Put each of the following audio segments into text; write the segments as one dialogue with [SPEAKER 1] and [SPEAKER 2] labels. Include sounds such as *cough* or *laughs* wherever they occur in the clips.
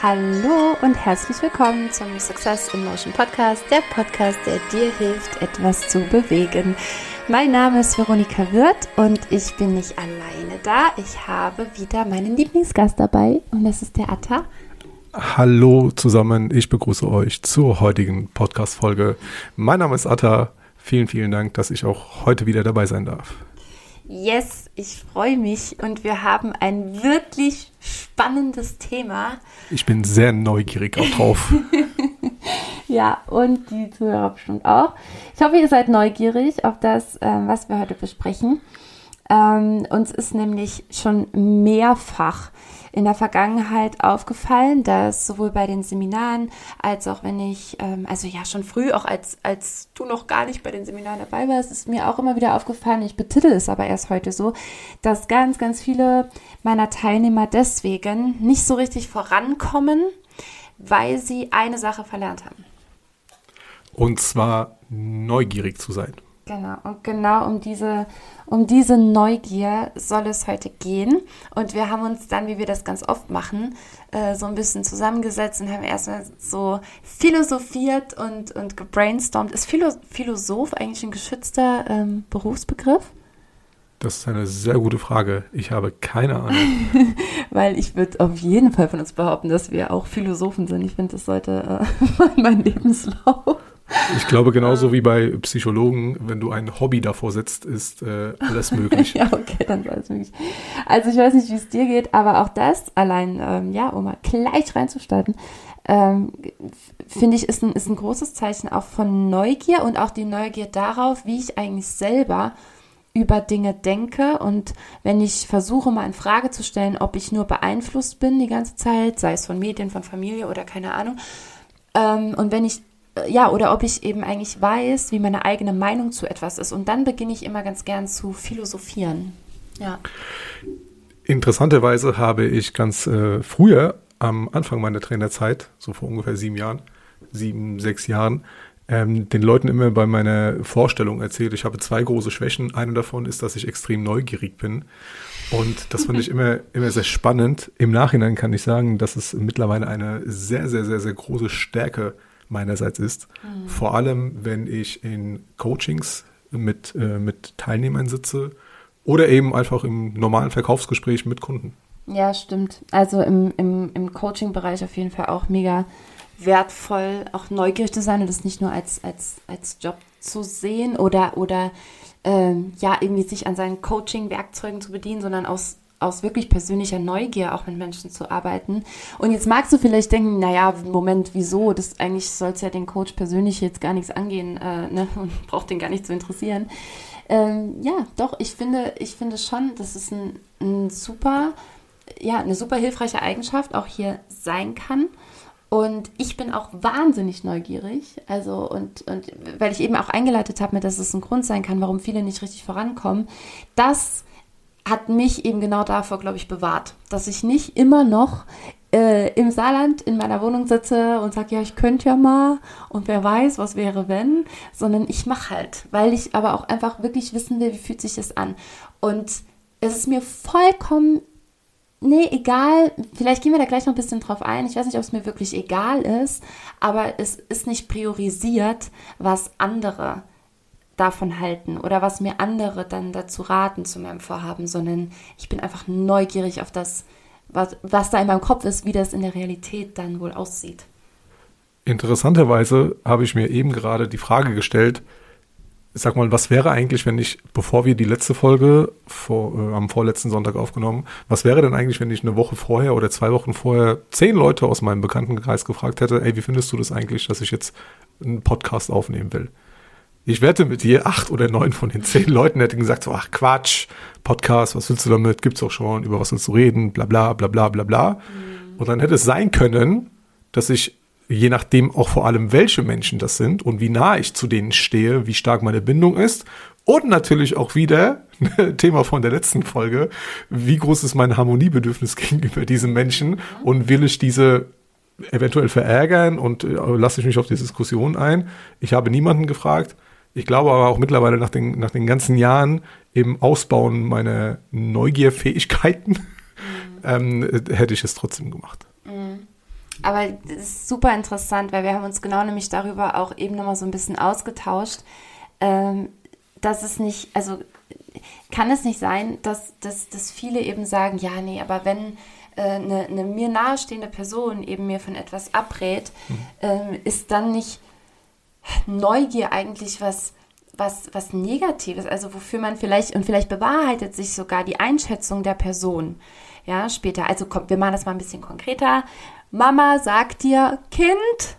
[SPEAKER 1] Hallo und herzlich willkommen zum Success in Motion Podcast, der Podcast, der dir hilft, etwas zu bewegen. Mein Name ist Veronika Wirth und ich bin nicht alleine da. Ich habe wieder meinen Lieblingsgast dabei und das ist der Atta.
[SPEAKER 2] Hallo zusammen, ich begrüße euch zur heutigen Podcast-Folge. Mein Name ist Atta. Vielen, vielen Dank, dass ich auch heute wieder dabei sein darf.
[SPEAKER 1] Yes, ich freue mich und wir haben ein wirklich spannendes Thema.
[SPEAKER 2] Ich bin sehr neugierig auch drauf. *laughs*
[SPEAKER 1] ja, und die Zuhörer bestimmt auch. Ich hoffe, ihr seid neugierig auf das, ähm, was wir heute besprechen. Ähm, uns ist nämlich schon mehrfach in der Vergangenheit aufgefallen, dass sowohl bei den Seminaren als auch wenn ich, ähm, also ja schon früh, auch als, als du noch gar nicht bei den Seminaren dabei warst, ist mir auch immer wieder aufgefallen, ich betitel es aber erst heute so, dass ganz, ganz viele meiner Teilnehmer deswegen nicht so richtig vorankommen, weil sie eine Sache verlernt haben.
[SPEAKER 2] Und zwar neugierig zu sein.
[SPEAKER 1] Genau, und genau um diese, um diese Neugier soll es heute gehen. Und wir haben uns dann, wie wir das ganz oft machen, äh, so ein bisschen zusammengesetzt und haben erstmal so philosophiert und, und gebrainstormt. Ist Philo Philosoph eigentlich ein geschützter ähm, Berufsbegriff?
[SPEAKER 2] Das ist eine sehr gute Frage. Ich habe keine Ahnung. *laughs*
[SPEAKER 1] Weil ich würde auf jeden Fall von uns behaupten, dass wir auch Philosophen sind. Ich finde, das sollte äh, *laughs* mein Lebenslauf
[SPEAKER 2] ich glaube, genauso wie bei Psychologen, wenn du ein Hobby davor setzt, ist äh, alles möglich. *laughs*
[SPEAKER 1] ja, okay, dann ist alles möglich. Also ich weiß nicht, wie es dir geht, aber auch das allein, ähm, ja, um mal gleich reinzustarten, ähm, finde ich, ist ein, ist ein großes Zeichen auch von Neugier und auch die Neugier darauf, wie ich eigentlich selber über Dinge denke und wenn ich versuche mal in Frage zu stellen, ob ich nur beeinflusst bin die ganze Zeit, sei es von Medien, von Familie oder keine Ahnung, ähm, und wenn ich ja, oder ob ich eben eigentlich weiß, wie meine eigene Meinung zu etwas ist. Und dann beginne ich immer ganz gern zu philosophieren. Ja.
[SPEAKER 2] Interessanterweise habe ich ganz äh, früher, am Anfang meiner Trainerzeit, so vor ungefähr sieben Jahren, sieben, sechs Jahren, ähm, den Leuten immer bei meiner Vorstellung erzählt, ich habe zwei große Schwächen. Eine davon ist, dass ich extrem neugierig bin. Und das fand ich *laughs* immer, immer sehr spannend. Im Nachhinein kann ich sagen, dass es mittlerweile eine sehr, sehr, sehr, sehr große Stärke ist meinerseits ist. Mhm. Vor allem, wenn ich in Coachings mit, äh, mit Teilnehmern sitze oder eben einfach im normalen Verkaufsgespräch mit Kunden.
[SPEAKER 1] Ja, stimmt. Also im, im, im Coaching-Bereich auf jeden Fall auch mega wertvoll, auch neugierig zu sein und das nicht nur als, als, als Job zu sehen oder, oder ähm, ja, irgendwie sich an seinen Coaching-Werkzeugen zu bedienen, sondern aus aus wirklich persönlicher Neugier auch mit Menschen zu arbeiten. Und jetzt magst du vielleicht denken, naja, Moment, wieso? Das eigentlich soll es ja den Coach persönlich jetzt gar nichts angehen äh, ne? *laughs* und braucht den gar nicht zu interessieren. Ähm, ja, doch, ich finde, ich finde schon, dass es ein, ein super, ja, eine super hilfreiche Eigenschaft auch hier sein kann. Und ich bin auch wahnsinnig neugierig. Also, und, und weil ich eben auch eingeleitet habe, dass es ein Grund sein kann, warum viele nicht richtig vorankommen, dass hat mich eben genau davor, glaube ich, bewahrt, dass ich nicht immer noch äh, im Saarland in meiner Wohnung sitze und sage, ja, ich könnte ja mal und wer weiß, was wäre, wenn, sondern ich mache halt, weil ich aber auch einfach wirklich wissen will, wie fühlt sich das an. Und es ist mir vollkommen, nee, egal, vielleicht gehen wir da gleich noch ein bisschen drauf ein, ich weiß nicht, ob es mir wirklich egal ist, aber es ist nicht priorisiert, was andere davon halten oder was mir andere dann dazu raten zu meinem Vorhaben, sondern ich bin einfach neugierig auf das, was, was da in meinem Kopf ist, wie das in der Realität dann wohl aussieht.
[SPEAKER 2] Interessanterweise habe ich mir eben gerade die Frage gestellt, sag mal, was wäre eigentlich, wenn ich, bevor wir die letzte Folge vor, äh, am vorletzten Sonntag aufgenommen, was wäre denn eigentlich, wenn ich eine Woche vorher oder zwei Wochen vorher zehn Leute aus meinem Bekanntenkreis gefragt hätte, ey, wie findest du das eigentlich, dass ich jetzt einen Podcast aufnehmen will? Ich wette mit dir, acht oder neun von den zehn Leuten hätten gesagt, so, ach Quatsch, Podcast, was willst du damit? Gibt's auch schon, über was willst du reden, bla bla bla bla bla bla. Mhm. Und dann hätte es sein können, dass ich, je nachdem auch vor allem, welche Menschen das sind und wie nah ich zu denen stehe, wie stark meine Bindung ist und natürlich auch wieder, *laughs* Thema von der letzten Folge, wie groß ist mein Harmoniebedürfnis *laughs* gegenüber diesen Menschen mhm. und will ich diese eventuell verärgern und äh, lasse ich mich auf die Diskussion ein. Ich habe niemanden gefragt. Ich glaube aber auch mittlerweile nach den, nach den ganzen Jahren im Ausbauen meiner Neugierfähigkeiten mhm. *laughs* ähm, hätte ich es trotzdem gemacht.
[SPEAKER 1] Mhm. Aber das ist super interessant, weil wir haben uns genau nämlich darüber auch eben nochmal so ein bisschen ausgetauscht, ähm, dass es nicht, also kann es nicht sein, dass, dass, dass viele eben sagen, ja, nee, aber wenn äh, eine, eine mir nahestehende Person eben mir von etwas abrät, mhm. ähm, ist dann nicht Neugier eigentlich was, was, was Negatives, also wofür man vielleicht, und vielleicht bewahrheitet sich sogar die Einschätzung der Person, ja, später. Also kommt, wir machen das mal ein bisschen konkreter. Mama sagt dir, Kind,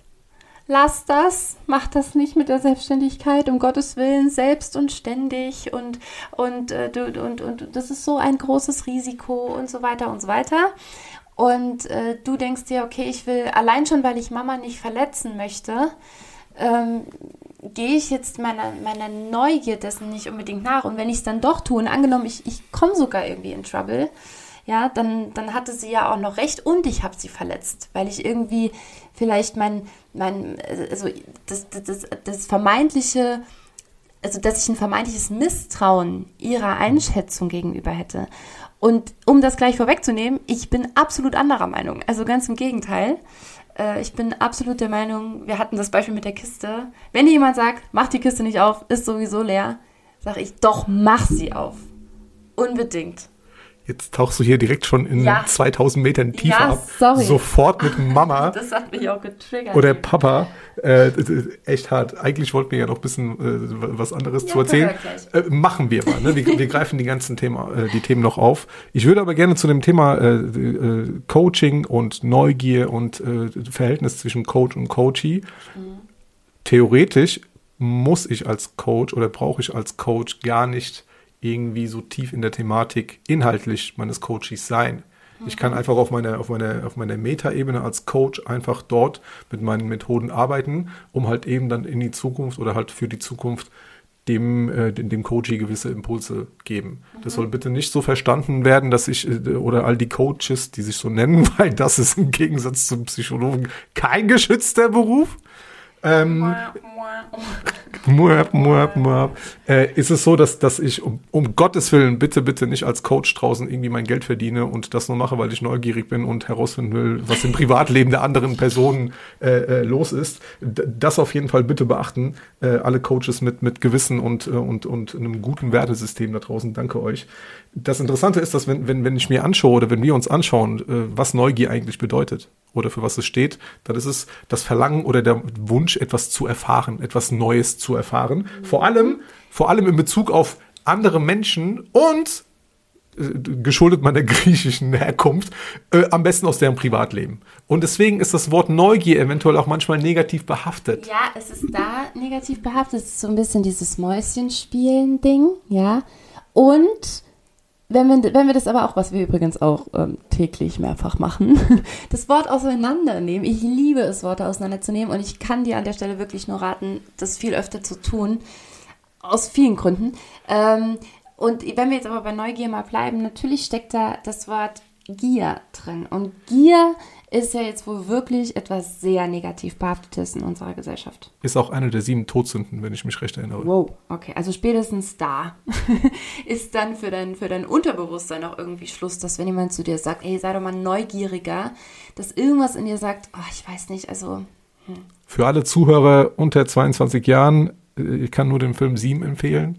[SPEAKER 1] lass das, mach das nicht mit der Selbstständigkeit, um Gottes Willen, selbst und ständig und, und, äh, und, und, und das ist so ein großes Risiko und so weiter und so weiter. Und äh, du denkst dir, okay, ich will allein schon, weil ich Mama nicht verletzen möchte, ähm, gehe ich jetzt meiner, meiner Neugier dessen nicht unbedingt nach. Und wenn ich es dann doch tue, und angenommen, ich, ich komme sogar irgendwie in Trouble, ja, dann, dann hatte sie ja auch noch recht und ich habe sie verletzt, weil ich irgendwie vielleicht mein, mein also das, das, das vermeintliche, also dass ich ein vermeintliches Misstrauen ihrer Einschätzung gegenüber hätte. Und um das gleich vorwegzunehmen, ich bin absolut anderer Meinung. Also ganz im Gegenteil. Äh, ich bin absolut der Meinung, wir hatten das Beispiel mit der Kiste. Wenn jemand sagt, mach die Kiste nicht auf, ist sowieso leer, sage ich, doch, mach sie auf. Unbedingt.
[SPEAKER 2] Jetzt tauchst du hier direkt schon in ja. 2000 Metern Tiefe ja, ab.
[SPEAKER 1] Sorry.
[SPEAKER 2] Sofort mit *laughs* Mama.
[SPEAKER 1] das hat mich auch getriggert.
[SPEAKER 2] Oder Papa. Äh, echt hart. Eigentlich wollten wir ja noch ein bisschen äh, was anderes ja, zu erzählen. Äh, machen wir mal. Ne? Wir, wir, greifen die ganzen Themen, äh, die Themen noch auf. Ich würde aber gerne zu dem Thema äh, äh, Coaching und Neugier und Verhältnis zwischen Coach und Coachee. Mhm. Theoretisch muss ich als Coach oder brauche ich als Coach gar nicht irgendwie so tief in der Thematik inhaltlich meines Coaches sein. Ich kann einfach auf meiner, auf meiner, auf meiner Meta-Ebene als Coach einfach dort mit meinen Methoden arbeiten, um halt eben dann in die Zukunft oder halt für die Zukunft dem, äh, dem Coachie gewisse Impulse geben. Mhm. Das soll bitte nicht so verstanden werden, dass ich äh, oder all die Coaches, die sich so nennen, *laughs* weil das ist im Gegensatz zum Psychologen kein geschützter Beruf. Ähm, muab, muab, muab. Äh, ist es so, dass, dass ich um, um, Gottes Willen bitte, bitte nicht als Coach draußen irgendwie mein Geld verdiene und das nur mache, weil ich neugierig bin und herausfinden will, was im Privatleben der anderen Personen äh, äh, los ist. D das auf jeden Fall bitte beachten. Äh, alle Coaches mit, mit Gewissen und, äh, und, und einem guten Wertesystem da draußen. Danke euch. Das Interessante ist, dass wenn, wenn, wenn ich mir anschaue oder wenn wir uns anschauen, äh, was Neugier eigentlich bedeutet oder für was es steht, dann ist es das Verlangen oder der Wunsch, etwas zu erfahren, etwas Neues zu erfahren. Mhm. Vor allem, vor allem in Bezug auf andere Menschen und äh, geschuldet meiner *laughs* griechischen Herkunft, äh, am besten aus deren Privatleben. Und deswegen ist das Wort Neugier eventuell auch manchmal negativ behaftet.
[SPEAKER 1] Ja, es ist da negativ behaftet. Es ist so ein bisschen dieses Mäuschenspielen-Ding, ja. Und wenn wir, wenn wir das aber auch, was wir übrigens auch ähm, täglich mehrfach machen, *laughs* das Wort auseinandernehmen. Ich liebe es, Worte auseinanderzunehmen und ich kann dir an der Stelle wirklich nur raten, das viel öfter zu tun. Aus vielen Gründen. Ähm, und wenn wir jetzt aber bei Neugier mal bleiben, natürlich steckt da das Wort Gier drin. Und Gier ist ja jetzt wohl wirklich etwas sehr negativ behaftetes in unserer Gesellschaft.
[SPEAKER 2] Ist auch eine der sieben Todsünden, wenn ich mich recht erinnere.
[SPEAKER 1] Wow, okay. Also spätestens da *laughs* ist dann für dein, für dein Unterbewusstsein auch irgendwie Schluss, dass wenn jemand zu dir sagt, ey, sei doch mal neugieriger, dass irgendwas in dir sagt, oh, ich weiß nicht, also...
[SPEAKER 2] Hm. Für alle Zuhörer unter 22 Jahren, äh, ich kann nur den Film Sieben empfehlen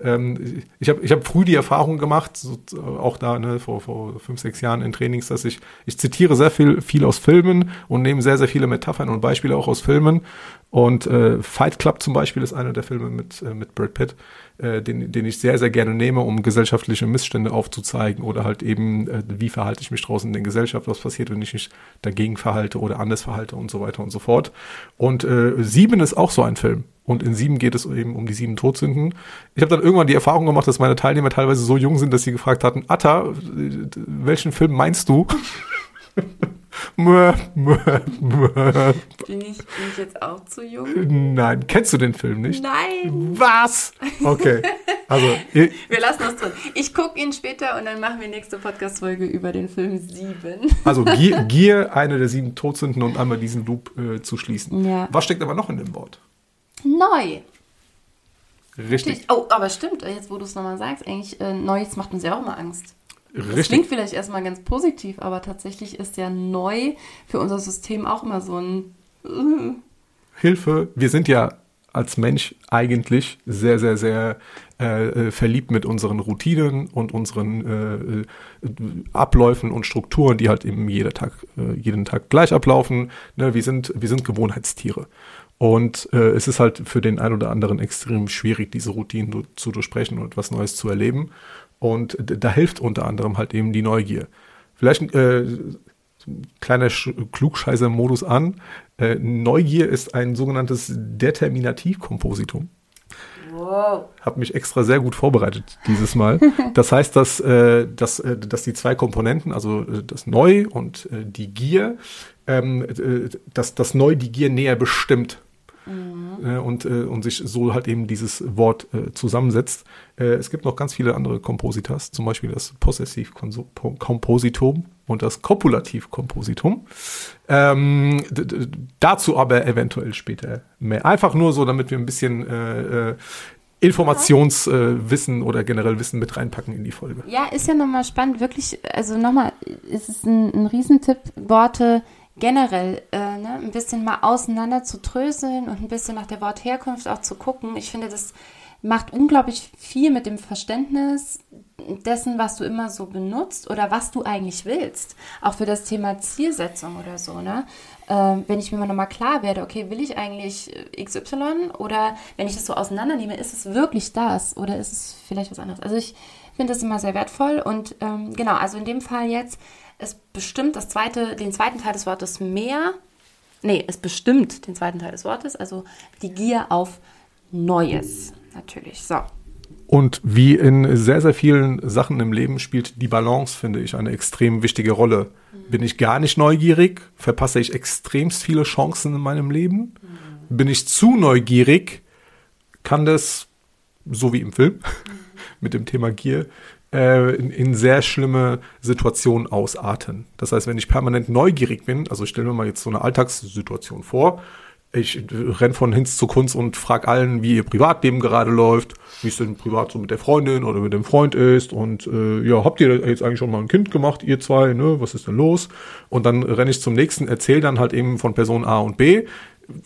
[SPEAKER 2] ähm, ich habe ich hab früh die Erfahrung gemacht, so, auch da ne, vor, vor fünf, sechs Jahren in Trainings, dass ich, ich zitiere sehr viel, viel aus Filmen und nehme sehr, sehr viele Metaphern und Beispiele auch aus Filmen. Und äh, Fight Club zum Beispiel ist einer der Filme mit, äh, mit Brad Pitt, äh, den, den ich sehr, sehr gerne nehme, um gesellschaftliche Missstände aufzuzeigen oder halt eben, äh, wie verhalte ich mich draußen in der Gesellschaft, was passiert, wenn ich mich dagegen verhalte oder anders verhalte und so weiter und so fort. Und äh, Sieben ist auch so ein Film. Und in sieben geht es eben um die sieben Todsünden. Ich habe dann irgendwann die Erfahrung gemacht, dass meine Teilnehmer teilweise so jung sind, dass sie gefragt hatten, Atta, welchen Film meinst du? *laughs*
[SPEAKER 1] Bin ich, bin ich jetzt auch zu jung?
[SPEAKER 2] Nein. Kennst du den Film nicht?
[SPEAKER 1] Nein.
[SPEAKER 2] Was? Okay. Also,
[SPEAKER 1] wir lassen das drin. Ich gucke ihn später und dann machen wir nächste Podcast-Folge über den Film 7.
[SPEAKER 2] Also Gier, *laughs* Gier, eine der sieben Todsünden und einmal diesen Loop äh, zu schließen.
[SPEAKER 1] Ja.
[SPEAKER 2] Was steckt aber noch in dem Wort?
[SPEAKER 1] Neu.
[SPEAKER 2] Richtig.
[SPEAKER 1] Oh, aber stimmt, jetzt wo du es nochmal sagst, eigentlich, äh, Neues macht uns ja auch immer Angst. Richtig. Das klingt vielleicht erstmal ganz positiv, aber tatsächlich ist ja neu für unser System auch immer so ein
[SPEAKER 2] uh. Hilfe. Wir sind ja als Mensch eigentlich sehr, sehr, sehr äh, äh, verliebt mit unseren Routinen und unseren äh, äh, Abläufen und Strukturen, die halt eben jeder Tag, äh, jeden Tag gleich ablaufen. Ne, wir, sind, wir sind Gewohnheitstiere. Und äh, es ist halt für den einen oder anderen extrem schwierig, diese Routinen zu durchbrechen und etwas Neues zu erleben. Und da hilft unter anderem halt eben die Neugier. Vielleicht äh, kleiner Klugscheißer-Modus an. Äh, Neugier ist ein sogenanntes Determinativkompositum. Wow. Habe mich extra sehr gut vorbereitet dieses Mal. *laughs* Das heißt, dass, äh, dass, äh, dass die zwei Komponenten, also äh, das Neu und äh, die Gier, ähm, äh, dass das Neu die Gier näher bestimmt mhm. und, äh, und sich so halt eben dieses Wort äh, zusammensetzt. Es gibt noch ganz viele andere Kompositas, zum Beispiel das Possessivkompositum und das Kopulativkompositum. Ähm, dazu aber eventuell später mehr. Einfach nur so, damit wir ein bisschen Informationswissen äh, oder generell Wissen mit reinpacken in die Folge.
[SPEAKER 1] Ja, ist ja nochmal spannend, wirklich, also nochmal, es ist ein, ein Riesentipp, Worte generell äh, ne, ein bisschen mal auseinander zu tröseln und ein bisschen nach der Wortherkunft auch zu gucken. Ich finde, das macht unglaublich viel mit dem Verständnis dessen, was du immer so benutzt oder was du eigentlich willst. Auch für das Thema Zielsetzung oder so. Ne? Ähm, wenn ich mir mal nochmal klar werde, okay, will ich eigentlich XY oder wenn ich das so auseinandernehme, ist es wirklich das oder ist es vielleicht was anderes? Also ich finde das immer sehr wertvoll und ähm, genau, also in dem Fall jetzt es bestimmt das zweite, den zweiten Teil des Wortes mehr. Nee, es bestimmt den zweiten Teil des Wortes, also die Gier auf Neues, natürlich. So.
[SPEAKER 2] Und wie in sehr, sehr vielen Sachen im Leben spielt die Balance, finde ich, eine extrem wichtige Rolle. Mhm. Bin ich gar nicht neugierig, verpasse ich extremst viele Chancen in meinem Leben. Mhm. Bin ich zu neugierig, kann das, so wie im Film, *laughs* mhm. mit dem Thema Gier, äh, in, sehr schlimme Situationen ausarten. Das heißt, wenn ich permanent neugierig bin, also ich stelle mir mal jetzt so eine Alltagssituation vor, ich renn von Hinz zu Kunst und frage allen, wie ihr Privatleben gerade läuft, wie es denn privat so mit der Freundin oder mit dem Freund ist und äh, ja, habt ihr jetzt eigentlich schon mal ein Kind gemacht, ihr zwei, ne, was ist denn los? Und dann renne ich zum nächsten, erzähle dann halt eben von Person A und B,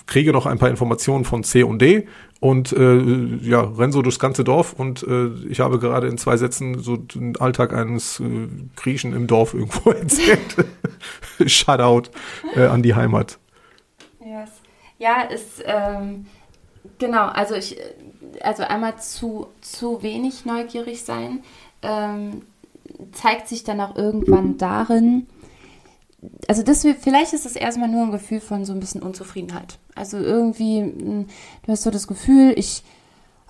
[SPEAKER 2] kriege noch ein paar Informationen von C und D und äh, ja, renn so durchs ganze Dorf und äh, ich habe gerade in zwei Sätzen so den Alltag eines äh, Griechen im Dorf *laughs* irgendwo erzählt. *laughs* Shoutout äh, an die Heimat.
[SPEAKER 1] Yes. Ja, ist ähm, genau, also ich also einmal zu, zu wenig neugierig sein, ähm, zeigt sich dann auch irgendwann darin, also das, vielleicht ist es erstmal nur ein Gefühl von so ein bisschen Unzufriedenheit. Also irgendwie, hm, du hast so das Gefühl, ich,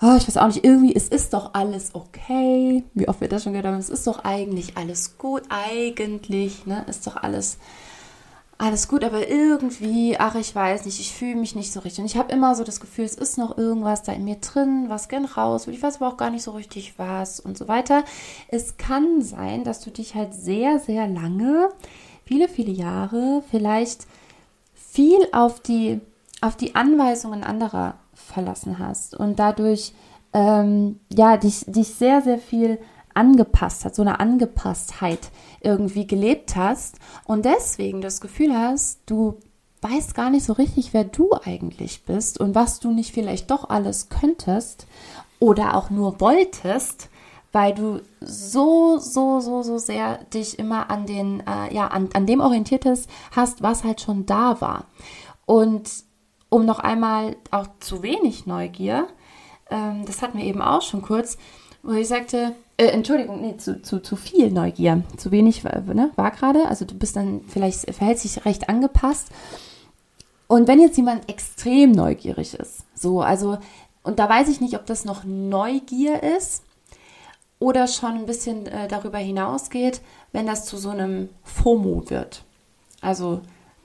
[SPEAKER 1] oh, ich weiß auch nicht, irgendwie, es ist doch alles okay. Wie oft wird das schon haben, es ist doch eigentlich alles gut, eigentlich, ne, ist doch alles, alles gut, aber irgendwie, ach, ich weiß nicht, ich fühle mich nicht so richtig. Und ich habe immer so das Gefühl, es ist noch irgendwas da in mir drin, was gern raus will. Ich weiß aber auch gar nicht so richtig was und so weiter. Es kann sein, dass du dich halt sehr, sehr lange viele, viele Jahre vielleicht viel auf die, auf die Anweisungen anderer verlassen hast und dadurch ähm, ja, dich, dich sehr, sehr viel angepasst hat, so eine Angepasstheit irgendwie gelebt hast und deswegen das Gefühl hast, du weißt gar nicht so richtig, wer du eigentlich bist und was du nicht vielleicht doch alles könntest oder auch nur wolltest weil du so, so, so, so sehr dich immer an den, äh, ja, an, an dem orientiertest hast, was halt schon da war. Und um noch einmal auch zu wenig Neugier, ähm, das hatten wir eben auch schon kurz, wo ich sagte, äh, Entschuldigung, nee, zu, zu, zu viel Neugier. Zu wenig ne, war gerade, also du bist dann vielleicht, verhält sich recht angepasst. Und wenn jetzt jemand extrem neugierig ist, so, also, und da weiß ich nicht, ob das noch Neugier ist oder schon ein bisschen äh, darüber hinausgeht, wenn das zu so einem FOMO wird. Also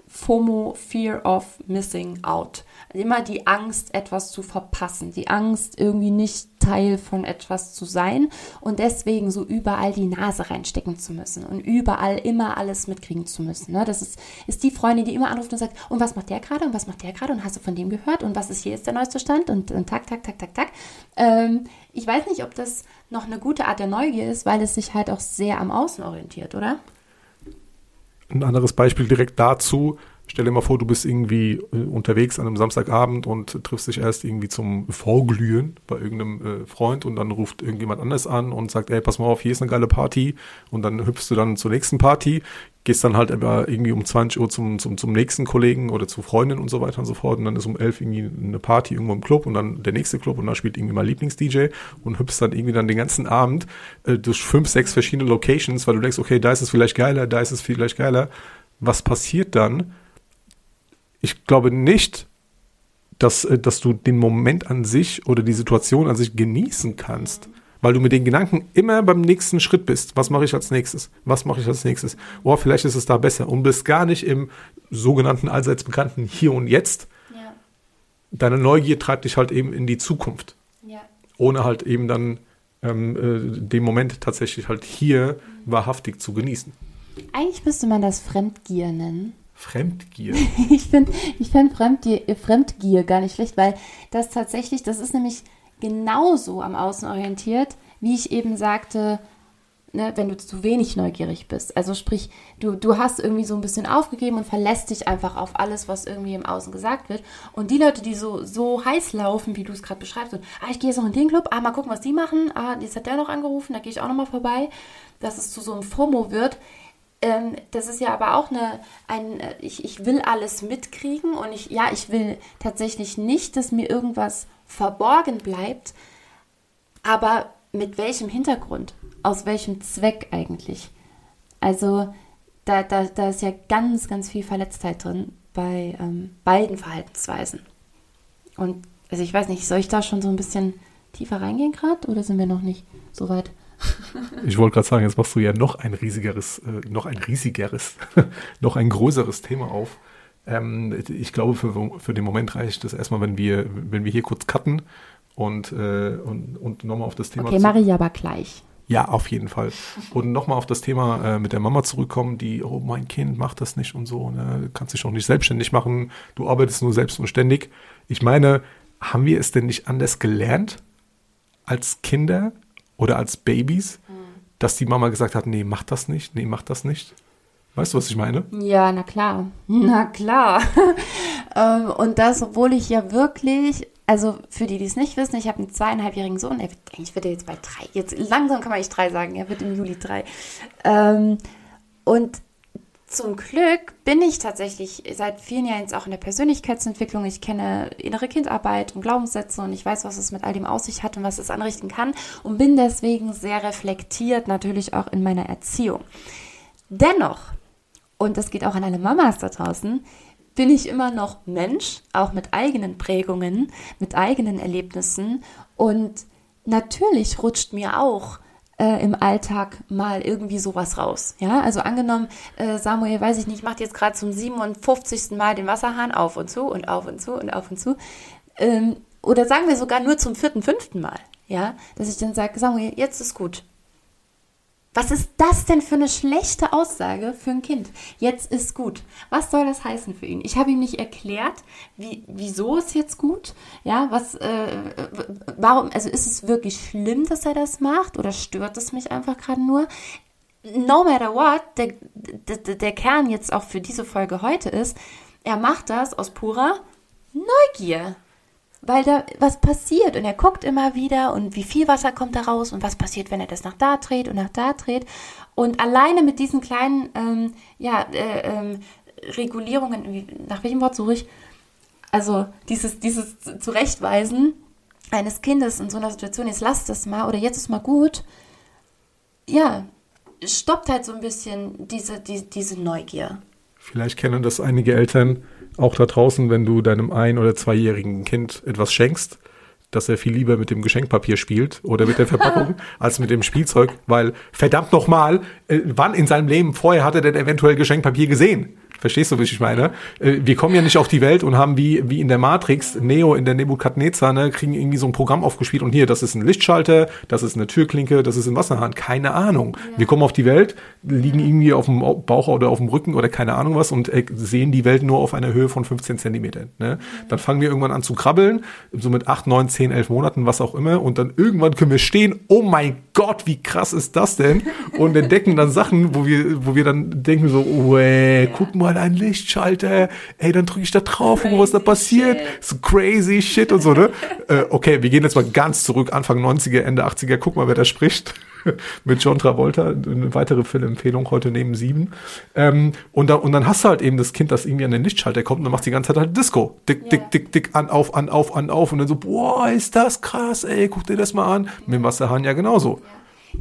[SPEAKER 1] FOMO, Fear of Missing Out. Immer die Angst, etwas zu verpassen, die Angst, irgendwie nicht Teil von etwas zu sein und deswegen so überall die Nase reinstecken zu müssen und überall immer alles mitkriegen zu müssen. Ne? Das ist, ist die Freundin, die immer anruft und sagt, und was macht der gerade und was macht der gerade und hast du von dem gehört und was ist hier jetzt der neueste Stand und, und tak, tak, tak, tak, tak. Ähm, ich weiß nicht, ob das noch eine gute Art der Neugier ist, weil es sich halt auch sehr am Außen orientiert, oder?
[SPEAKER 2] Ein anderes Beispiel direkt dazu. Stell dir mal vor, du bist irgendwie äh, unterwegs an einem Samstagabend und triffst dich erst irgendwie zum Vorglühen bei irgendeinem äh, Freund und dann ruft irgendjemand anders an und sagt, ey, pass mal auf, hier ist eine geile Party und dann hüpfst du dann zur nächsten Party, gehst dann halt irgendwie um 20 Uhr zum, zum, zum nächsten Kollegen oder zu Freundin und so weiter und so fort und dann ist um 11 irgendwie eine Party irgendwo im Club und dann der nächste Club und dann spielt irgendwie mal Lieblings-DJ und hüpfst dann irgendwie dann den ganzen Abend äh, durch fünf, sechs verschiedene Locations, weil du denkst, okay, da ist es vielleicht geiler, da ist es vielleicht geiler. Was passiert dann? ich glaube nicht, dass, äh, dass du den Moment an sich oder die Situation an sich genießen kannst. Weil du mit den Gedanken immer beim nächsten Schritt bist. Was mache ich als nächstes? Was mache ich als nächstes? Oh, vielleicht ist es da besser. Und bist gar nicht im sogenannten allseits bekannten Hier und Jetzt. Ja. Deine Neugier treibt dich halt eben in die Zukunft. Ja. Ohne halt eben dann ähm, äh, den Moment tatsächlich halt hier mhm. wahrhaftig zu genießen.
[SPEAKER 1] Eigentlich müsste man das Fremdgier nennen.
[SPEAKER 2] Fremdgier. *laughs*
[SPEAKER 1] ich finde ich find Fremdgier, Fremdgier gar nicht schlecht, weil das tatsächlich, das ist nämlich genauso am Außen orientiert, wie ich eben sagte, ne, wenn du zu wenig neugierig bist. Also sprich, du, du hast irgendwie so ein bisschen aufgegeben und verlässt dich einfach auf alles, was irgendwie im Außen gesagt wird. Und die Leute, die so, so heiß laufen, wie du es gerade beschreibst, und, ah, ich gehe jetzt noch in den Club, ah, mal gucken, was die machen, ah, jetzt hat der noch angerufen, da gehe ich auch noch mal vorbei, dass es zu so einem FOMO wird ähm, das ist ja aber auch eine, ein, äh, ich, ich will alles mitkriegen und ich, ja, ich will tatsächlich nicht, dass mir irgendwas verborgen bleibt, aber mit welchem Hintergrund? Aus welchem Zweck eigentlich? Also da, da, da ist ja ganz, ganz viel Verletztheit drin bei ähm, beiden Verhaltensweisen. Und also ich weiß nicht, soll ich da schon so ein bisschen tiefer reingehen gerade oder sind wir noch nicht so weit?
[SPEAKER 2] Ich wollte gerade sagen, jetzt machst du ja noch ein riesigeres, äh, noch ein riesigeres, *laughs* noch ein größeres Thema auf. Ähm, ich glaube, für, für den Moment reicht es erstmal, wenn wir, wenn wir hier kurz cutten und, äh, und, und nochmal auf das Thema.
[SPEAKER 1] Okay, mache ich aber gleich.
[SPEAKER 2] Ja, auf jeden Fall. Und nochmal auf das Thema äh, mit der Mama zurückkommen, die, oh, mein Kind macht das nicht und so, ne? kannst dich auch nicht selbstständig machen, du arbeitest nur selbst und ständig. Ich meine, haben wir es denn nicht anders gelernt als Kinder? oder als Babys, mhm. dass die Mama gesagt hat, nee, mach das nicht, nee, mach das nicht. Weißt du, was ich meine?
[SPEAKER 1] Ja, na klar. Na klar. *laughs* Ähm, und das, obwohl ich ja wirklich, also für die, die es nicht wissen, ich habe einen zweieinhalbjährigen Sohn, er wird, eigentlich wird er jetzt bei drei, jetzt langsam kann man nicht drei sagen, er wird im Juli drei. Ähm, und zum Glück bin ich tatsächlich seit vielen Jahren jetzt auch in der Persönlichkeitsentwicklung. Ich kenne innere Kindarbeit und Glaubenssätze und ich weiß, was es mit all dem aus sich hat und was es anrichten kann und bin deswegen sehr reflektiert, natürlich auch in meiner Erziehung. Dennoch, und das geht auch an alle Mamas da draußen, bin ich immer noch Mensch, auch mit eigenen Prägungen, mit eigenen Erlebnissen und natürlich rutscht mir auch äh, im Alltag mal irgendwie sowas raus. Ja, also angenommen, äh, Samuel, weiß ich nicht, macht jetzt gerade zum 57. Mal den Wasserhahn auf und zu und auf und zu und auf und zu. Ähm, oder sagen wir sogar nur zum vierten, fünften Mal. Ja, dass ich dann sage, Samuel, jetzt ist gut. Was ist das denn für eine schlechte Aussage für ein Kind? Jetzt ist gut. Was soll das heißen für ihn? Ich habe ihm nicht erklärt, wie, wieso ist jetzt gut? Ja, was, äh, warum, also ist es wirklich schlimm, dass er das macht oder stört es mich einfach gerade nur? No matter what, der, der, der Kern jetzt auch für diese Folge heute ist, er macht das aus purer Neugier weil da was passiert und er guckt immer wieder und wie viel Wasser kommt da raus und was passiert, wenn er das nach da dreht und nach da dreht. Und alleine mit diesen kleinen ähm, ja, äh, ähm, Regulierungen, nach welchem Wort suche ich? Also dieses, dieses Zurechtweisen eines Kindes in so einer Situation, jetzt lass das mal oder jetzt ist mal gut, ja, stoppt halt so ein bisschen diese, die, diese Neugier.
[SPEAKER 2] Vielleicht kennen das einige Eltern, auch da draußen, wenn du deinem ein- oder zweijährigen Kind etwas schenkst, dass er viel lieber mit dem Geschenkpapier spielt oder mit der *laughs* Verpackung als mit dem Spielzeug, weil verdammt nochmal, äh, wann in seinem Leben vorher hat er denn eventuell Geschenkpapier gesehen? Verstehst du, wie ich meine? Äh, wir kommen ja nicht auf die Welt und haben wie, wie in der Matrix, Neo in der Nebukadnezar, ne, kriegen irgendwie so ein Programm aufgespielt und hier, das ist ein Lichtschalter, das ist eine Türklinke, das ist ein Wasserhahn. Keine Ahnung. Ja. Wir kommen auf die Welt, liegen irgendwie auf dem Bauch oder auf dem Rücken oder keine Ahnung was und äh, sehen die Welt nur auf einer Höhe von 15 Zentimetern. Ne? Dann fangen wir irgendwann an zu krabbeln, so mit 8, 9, 10, 11 Monaten, was auch immer. Und dann irgendwann können wir stehen, oh mein Gott, wie krass ist das denn? Und entdecken dann Sachen, wo wir, wo wir dann denken so, oh, ey, ja. guck mal, ein Lichtschalter, ey, dann drücke ich da drauf, guck, was da passiert. Shit. So crazy shit und so, ne? äh, okay, wir gehen jetzt mal ganz zurück, Anfang 90er, Ende 80er, guck mal, wer da spricht. *laughs* mit John Travolta, eine weitere Filmempfehlung heute neben sieben. Ähm, und, da, und dann hast du halt eben das Kind, das irgendwie an den Lichtschalter kommt und dann machst die ganze Zeit halt Disco. Dick, yeah. dick, dick, dick, an, auf, an, auf, an, auf. Und dann so, boah, ist das krass, ey, guck dir das mal an. Mit dem Wasserhahn ja genauso.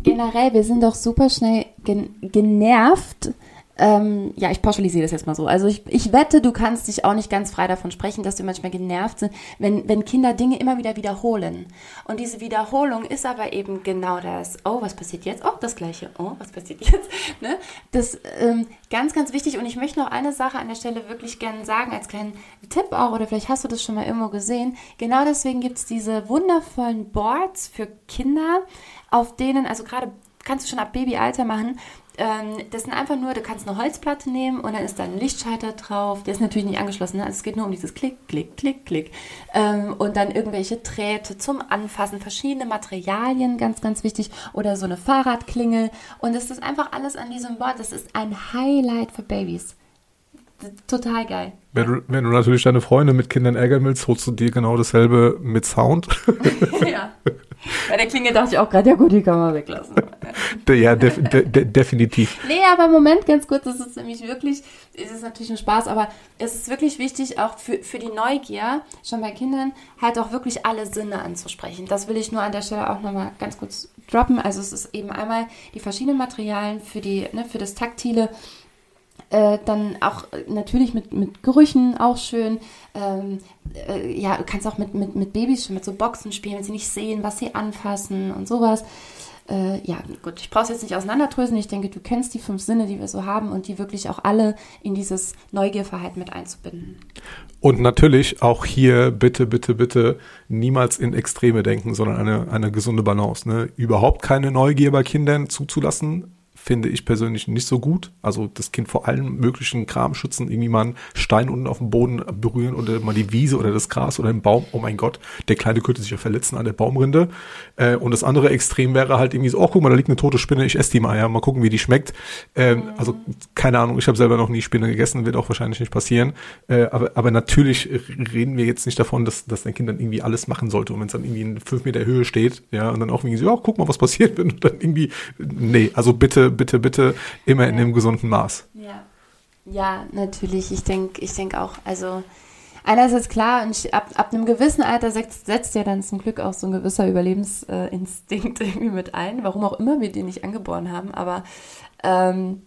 [SPEAKER 1] Generell, wir sind doch super schnell gen genervt ähm, ja, ich pauschalisiere das jetzt mal so. Also ich, ich wette, du kannst dich auch nicht ganz frei davon sprechen, dass wir manchmal genervt sind, wenn, wenn Kinder Dinge immer wieder wiederholen. Und diese Wiederholung ist aber eben genau das, oh, was passiert jetzt? Oh, das gleiche. Oh, was passiert jetzt? *laughs* Ne? Das ähm, ganz, ganz wichtig. Und ich möchte noch eine Sache an der Stelle wirklich gerne sagen, als kleinen Tipp auch, oder vielleicht hast du das schon mal irgendwo gesehen. Genau deswegen gibt es diese wundervollen Boards für Kinder, auf denen, also gerade kannst du schon ab Babyalter machen, ähm, das sind einfach nur, du kannst eine Holzplatte nehmen und dann ist da ein Lichtschalter drauf. Der ist natürlich nicht angeschlossen, ne? also es geht nur um dieses Klick, Klick, Klick, Klick. Ähm, und dann irgendwelche Drähte zum Anfassen, verschiedene Materialien, ganz, ganz wichtig. Oder so eine Fahrradklingel. Und es ist einfach alles an diesem Board. Das ist ein Highlight für Babys. Total geil.
[SPEAKER 2] Wenn du, wenn du natürlich deine Freunde mit Kindern ärgern willst, holst du dir genau dasselbe mit Sound. *laughs*
[SPEAKER 1] ja. Bei der Klinge dachte ich auch gerade, ja gut, die kann man weglassen. *laughs*
[SPEAKER 2] ja, def, de, de, definitiv.
[SPEAKER 1] Nee, aber Moment, ganz kurz, das ist nämlich wirklich, es ist natürlich ein Spaß, aber es ist wirklich wichtig, auch für, für die Neugier, schon bei Kindern, halt auch wirklich alle Sinne anzusprechen. Das will ich nur an der Stelle auch nochmal ganz kurz droppen. Also es ist eben einmal die verschiedenen Materialien für, die, ne, für das Taktile, äh, dann auch natürlich mit, mit Gerüchen auch schön. Ähm, äh, ja, du kannst auch mit, mit, mit Babys schon mit so Boxen spielen, wenn sie nicht sehen, was sie anfassen und sowas. Äh, ja, gut, ich brauche es jetzt nicht auseinanderdröseln. Ich denke, du kennst die fünf Sinne, die wir so haben und die wirklich auch alle in dieses Neugierverhalten mit einzubinden.
[SPEAKER 2] Und natürlich auch hier bitte, bitte, bitte niemals in Extreme denken, sondern eine, eine gesunde Balance. Ne? Überhaupt keine Neugier bei Kindern zuzulassen, finde ich persönlich nicht so gut. Also das Kind vor allem möglichen Kram schützen, irgendwie mal einen Stein unten auf dem Boden berühren oder mal die Wiese oder das Gras oder den Baum. Oh mein Gott, der Kleine könnte sich ja verletzen an der Baumrinde. Äh, und das andere Extrem wäre halt irgendwie so, oh guck mal, da liegt eine tote Spinne, ich esse die mal, ja, mal gucken, wie die schmeckt. Ähm. Also keine Ahnung, ich habe selber noch nie Spinne gegessen, wird auch wahrscheinlich nicht passieren. Äh, aber, aber natürlich reden wir jetzt nicht davon, dass, dass dein Kind dann irgendwie alles machen sollte. Und wenn es dann irgendwie in fünf Meter Höhe steht, ja, und dann auch irgendwie so, ja, guck mal, was passiert, wenn du dann irgendwie, nee, also bitte, bitte, bitte immer ja. in einem gesunden Maß.
[SPEAKER 1] Ja, ja natürlich. Ich denke ich denk auch, also einerseits klar, ab, ab einem gewissen Alter setzt, setzt ja dann zum Glück auch so ein gewisser Überlebensinstinkt *laughs* irgendwie mit ein, warum auch immer wir den nicht angeboren haben, aber ähm,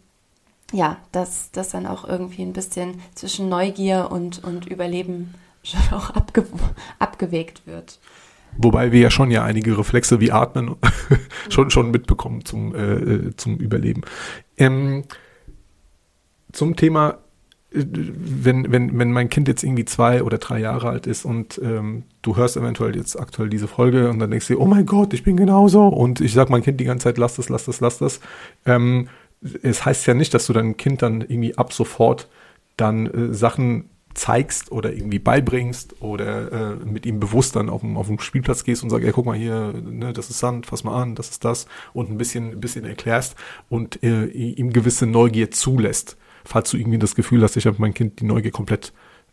[SPEAKER 1] ja, dass das dann auch irgendwie ein bisschen zwischen Neugier und, und Überleben *laughs* schon auch abge abgewägt wird.
[SPEAKER 2] Wobei wir ja schon ja einige Reflexe wie Atmen *laughs* schon, schon mitbekommen zum, äh, zum Überleben. Ähm, zum Thema, äh, wenn, wenn, wenn mein Kind jetzt irgendwie zwei oder drei Jahre alt ist und ähm, du hörst eventuell jetzt aktuell diese Folge und dann denkst du, oh mein Gott, ich bin genauso und ich sag mein Kind die ganze Zeit, lass das, lass das, lass das. Ähm, es heißt ja nicht, dass du deinem Kind dann irgendwie ab sofort dann äh, Sachen zeigst oder irgendwie beibringst oder äh, mit ihm bewusst dann auf dem, auf dem Spielplatz gehst und sagst, ja, guck mal hier, ne, das ist Sand, fass mal an, das ist das und ein bisschen, ein bisschen erklärst und äh, ihm gewisse Neugier zulässt. Falls du irgendwie das Gefühl hast, ich habe mein Kind die Neugier komplett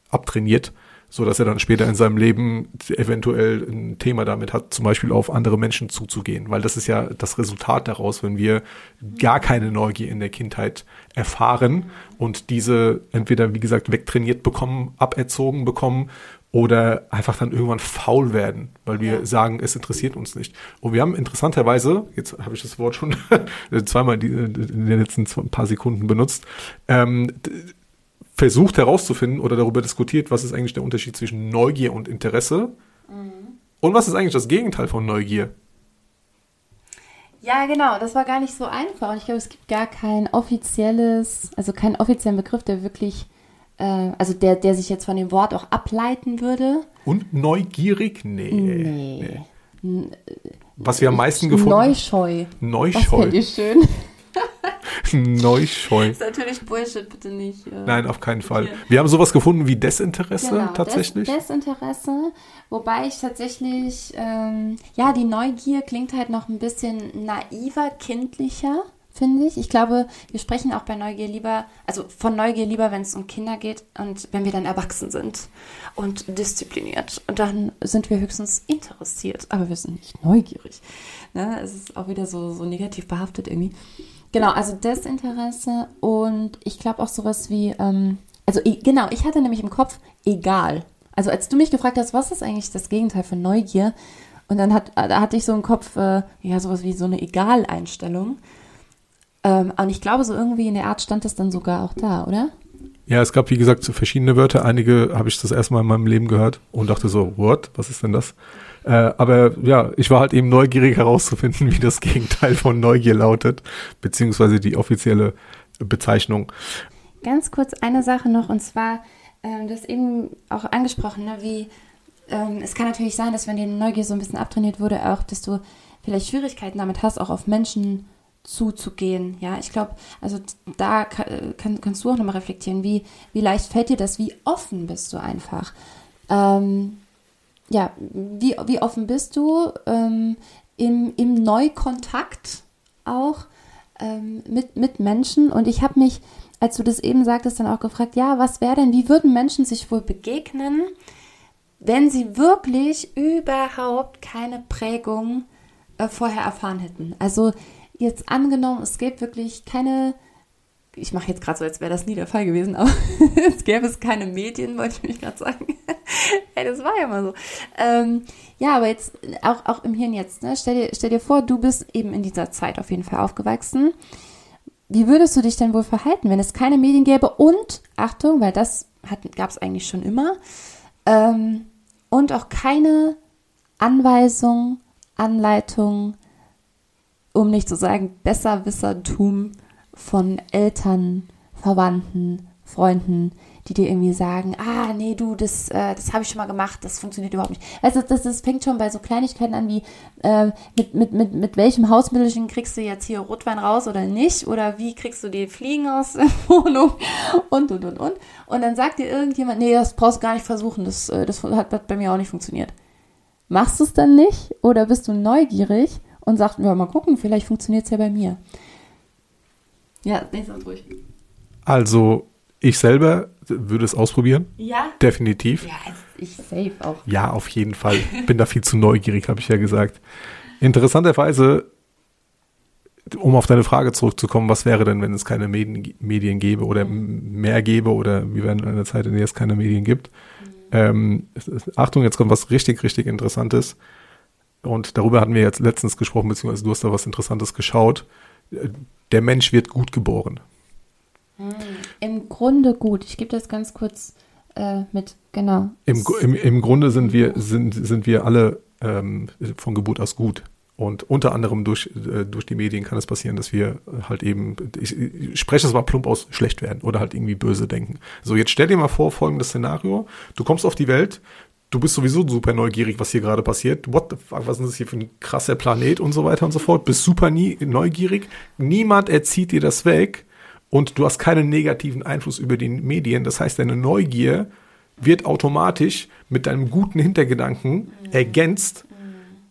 [SPEAKER 2] abtrainiert, so dass er dann später in seinem Leben eventuell ein Thema damit hat, zum Beispiel auf andere Menschen zuzugehen, weil das ist ja das Resultat daraus, wenn wir gar keine Neugier in der Kindheit erfahren und diese entweder, wie gesagt, wegtrainiert bekommen, aberzogen bekommen oder einfach dann irgendwann faul werden, weil wir ja. sagen, es interessiert uns nicht. Und wir haben interessanterweise, jetzt habe ich das Wort schon *laughs* zweimal in den letzten paar Sekunden benutzt, ähm, versucht herauszufinden oder darüber diskutiert, was ist eigentlich der Unterschied zwischen Neugier und Interesse mhm. und was ist eigentlich das Gegenteil von Neugier.
[SPEAKER 1] Ja, genau, das war gar nicht so einfach. Und ich glaube, es gibt gar kein offizielles, also keinen offiziellen Begriff, der wirklich, äh, also der, der sich jetzt von dem Wort auch ableiten würde.
[SPEAKER 2] Und neugierig? Nee.
[SPEAKER 1] Nee.
[SPEAKER 2] nee. Was wir am meisten gefunden haben.
[SPEAKER 1] Neuscheu.
[SPEAKER 2] Neuscheu.
[SPEAKER 1] Das ich schön. *laughs*
[SPEAKER 2] Neuscheu.
[SPEAKER 1] Das ist natürlich Bullshit, bitte nicht. Äh,
[SPEAKER 2] Nein, auf keinen Fall. Wir haben sowas gefunden wie Desinteresse
[SPEAKER 1] genau,
[SPEAKER 2] tatsächlich.
[SPEAKER 1] Des, Desinteresse, wobei ich tatsächlich, ähm, ja, die Neugier klingt halt noch ein bisschen naiver, kindlicher finde ich. Ich glaube, wir sprechen auch bei Neugier lieber, also von Neugier lieber, wenn es um Kinder geht und wenn wir dann erwachsen sind und diszipliniert. Und dann sind wir höchstens interessiert, aber wir sind nicht neugierig. Ne? Es ist auch wieder so, so negativ behaftet irgendwie. Genau, also Desinteresse und ich glaube auch sowas wie, ähm, also genau, ich hatte nämlich im Kopf egal. Also als du mich gefragt hast, was ist eigentlich das Gegenteil von Neugier? Und dann hat, da hatte ich so im Kopf, äh, ja, sowas wie so eine Egal-Einstellung. Ähm, und ich glaube, so irgendwie in der Art stand das dann sogar auch da, oder?
[SPEAKER 2] Ja, es gab, wie gesagt, verschiedene Wörter. Einige habe ich das erste Mal in meinem Leben gehört und dachte so, what? Was ist denn das? Äh, aber ja, ich war halt eben neugierig herauszufinden, *laughs* wie das Gegenteil von Neugier lautet, beziehungsweise die offizielle Bezeichnung.
[SPEAKER 1] Ganz kurz eine Sache noch, und zwar, ähm, das eben auch angesprochen, ne, wie ähm, es kann natürlich sein, dass wenn dir Neugier so ein bisschen abtrainiert wurde, auch, dass du vielleicht Schwierigkeiten damit hast, auch auf Menschen zuzugehen. Ja, ich glaube, also da kann, kannst du auch nochmal reflektieren, wie, wie leicht fällt dir das, wie offen bist du einfach. Ähm, ja, wie, wie offen bist du ähm, im, im Neukontakt auch ähm, mit, mit Menschen? Und ich habe mich, als du das eben sagtest, dann auch gefragt, ja, was wäre denn, wie würden Menschen sich wohl begegnen, wenn sie wirklich überhaupt keine Prägung äh, vorher erfahren hätten? Also jetzt angenommen, es gäbe wirklich keine, ich mache jetzt gerade so, als wäre das nie der Fall gewesen, aber *laughs* es gäbe es keine Medien, wollte ich mich gerade sagen. *laughs* hey, das war ja mal so. Ähm, ja, aber jetzt auch, auch im Hirn jetzt, ne? stell, dir, stell dir vor, du bist eben in dieser Zeit auf jeden Fall aufgewachsen. Wie würdest du dich denn wohl verhalten, wenn es keine Medien gäbe und, Achtung, weil das gab es eigentlich schon immer, ähm, und auch keine Anweisung, Anleitung, um nicht zu sagen Besserwissertum von Eltern, Verwandten, Freunden, die dir irgendwie sagen, ah, nee, du, das, äh, das habe ich schon mal gemacht, das funktioniert überhaupt nicht. Also das, das fängt schon bei so Kleinigkeiten an wie, äh, mit, mit, mit, mit welchem Hausmittelchen kriegst du jetzt hier Rotwein raus oder nicht? Oder wie kriegst du die Fliegen aus der *laughs* Wohnung? Und, und, und, und. Und dann sagt dir irgendjemand, nee, das brauchst du gar nicht versuchen, das, äh, das hat, hat bei mir auch nicht funktioniert. Machst du es dann nicht? Oder bist du neugierig und sagt, ja, mal gucken, vielleicht funktioniert es ja bei mir. Ja, nächstes ruhig.
[SPEAKER 2] Also, ich selber würde es ausprobieren.
[SPEAKER 1] Ja?
[SPEAKER 2] Definitiv.
[SPEAKER 1] Ja, ich safe auch.
[SPEAKER 2] Ja, auf jeden Fall. Bin da viel zu neugierig, habe ich ja gesagt. Interessanterweise, um auf deine Frage zurückzukommen, was wäre denn, wenn es keine Medien, Medien gäbe oder mehr gäbe oder wie wäre in einer Zeit, in der es keine Medien gibt? Ähm, Achtung, jetzt kommt was richtig, richtig Interessantes. Und darüber hatten wir jetzt letztens gesprochen, beziehungsweise du hast da was Interessantes geschaut. Der Mensch wird gut geboren.
[SPEAKER 1] Hm, Im Grunde gut. Ich gebe das ganz kurz äh, mit, genau.
[SPEAKER 2] Im, im, Im Grunde sind wir, sind, sind wir alle ähm, von Geburt aus gut. Und unter anderem durch, äh, durch die Medien kann es passieren, dass wir halt eben, ich, ich spreche es mal plump aus, schlecht werden oder halt irgendwie böse denken. So, jetzt stell dir mal vor, folgendes Szenario. Du kommst auf die Welt, du bist sowieso super neugierig, was hier gerade passiert. What the fuck, was ist das hier für ein krasser Planet und so weiter und so fort. Bist super nie, neugierig. Niemand erzieht dir das weg und du hast keinen negativen Einfluss über die Medien. Das heißt, deine Neugier wird automatisch mit deinem guten Hintergedanken mhm. ergänzt. Mhm.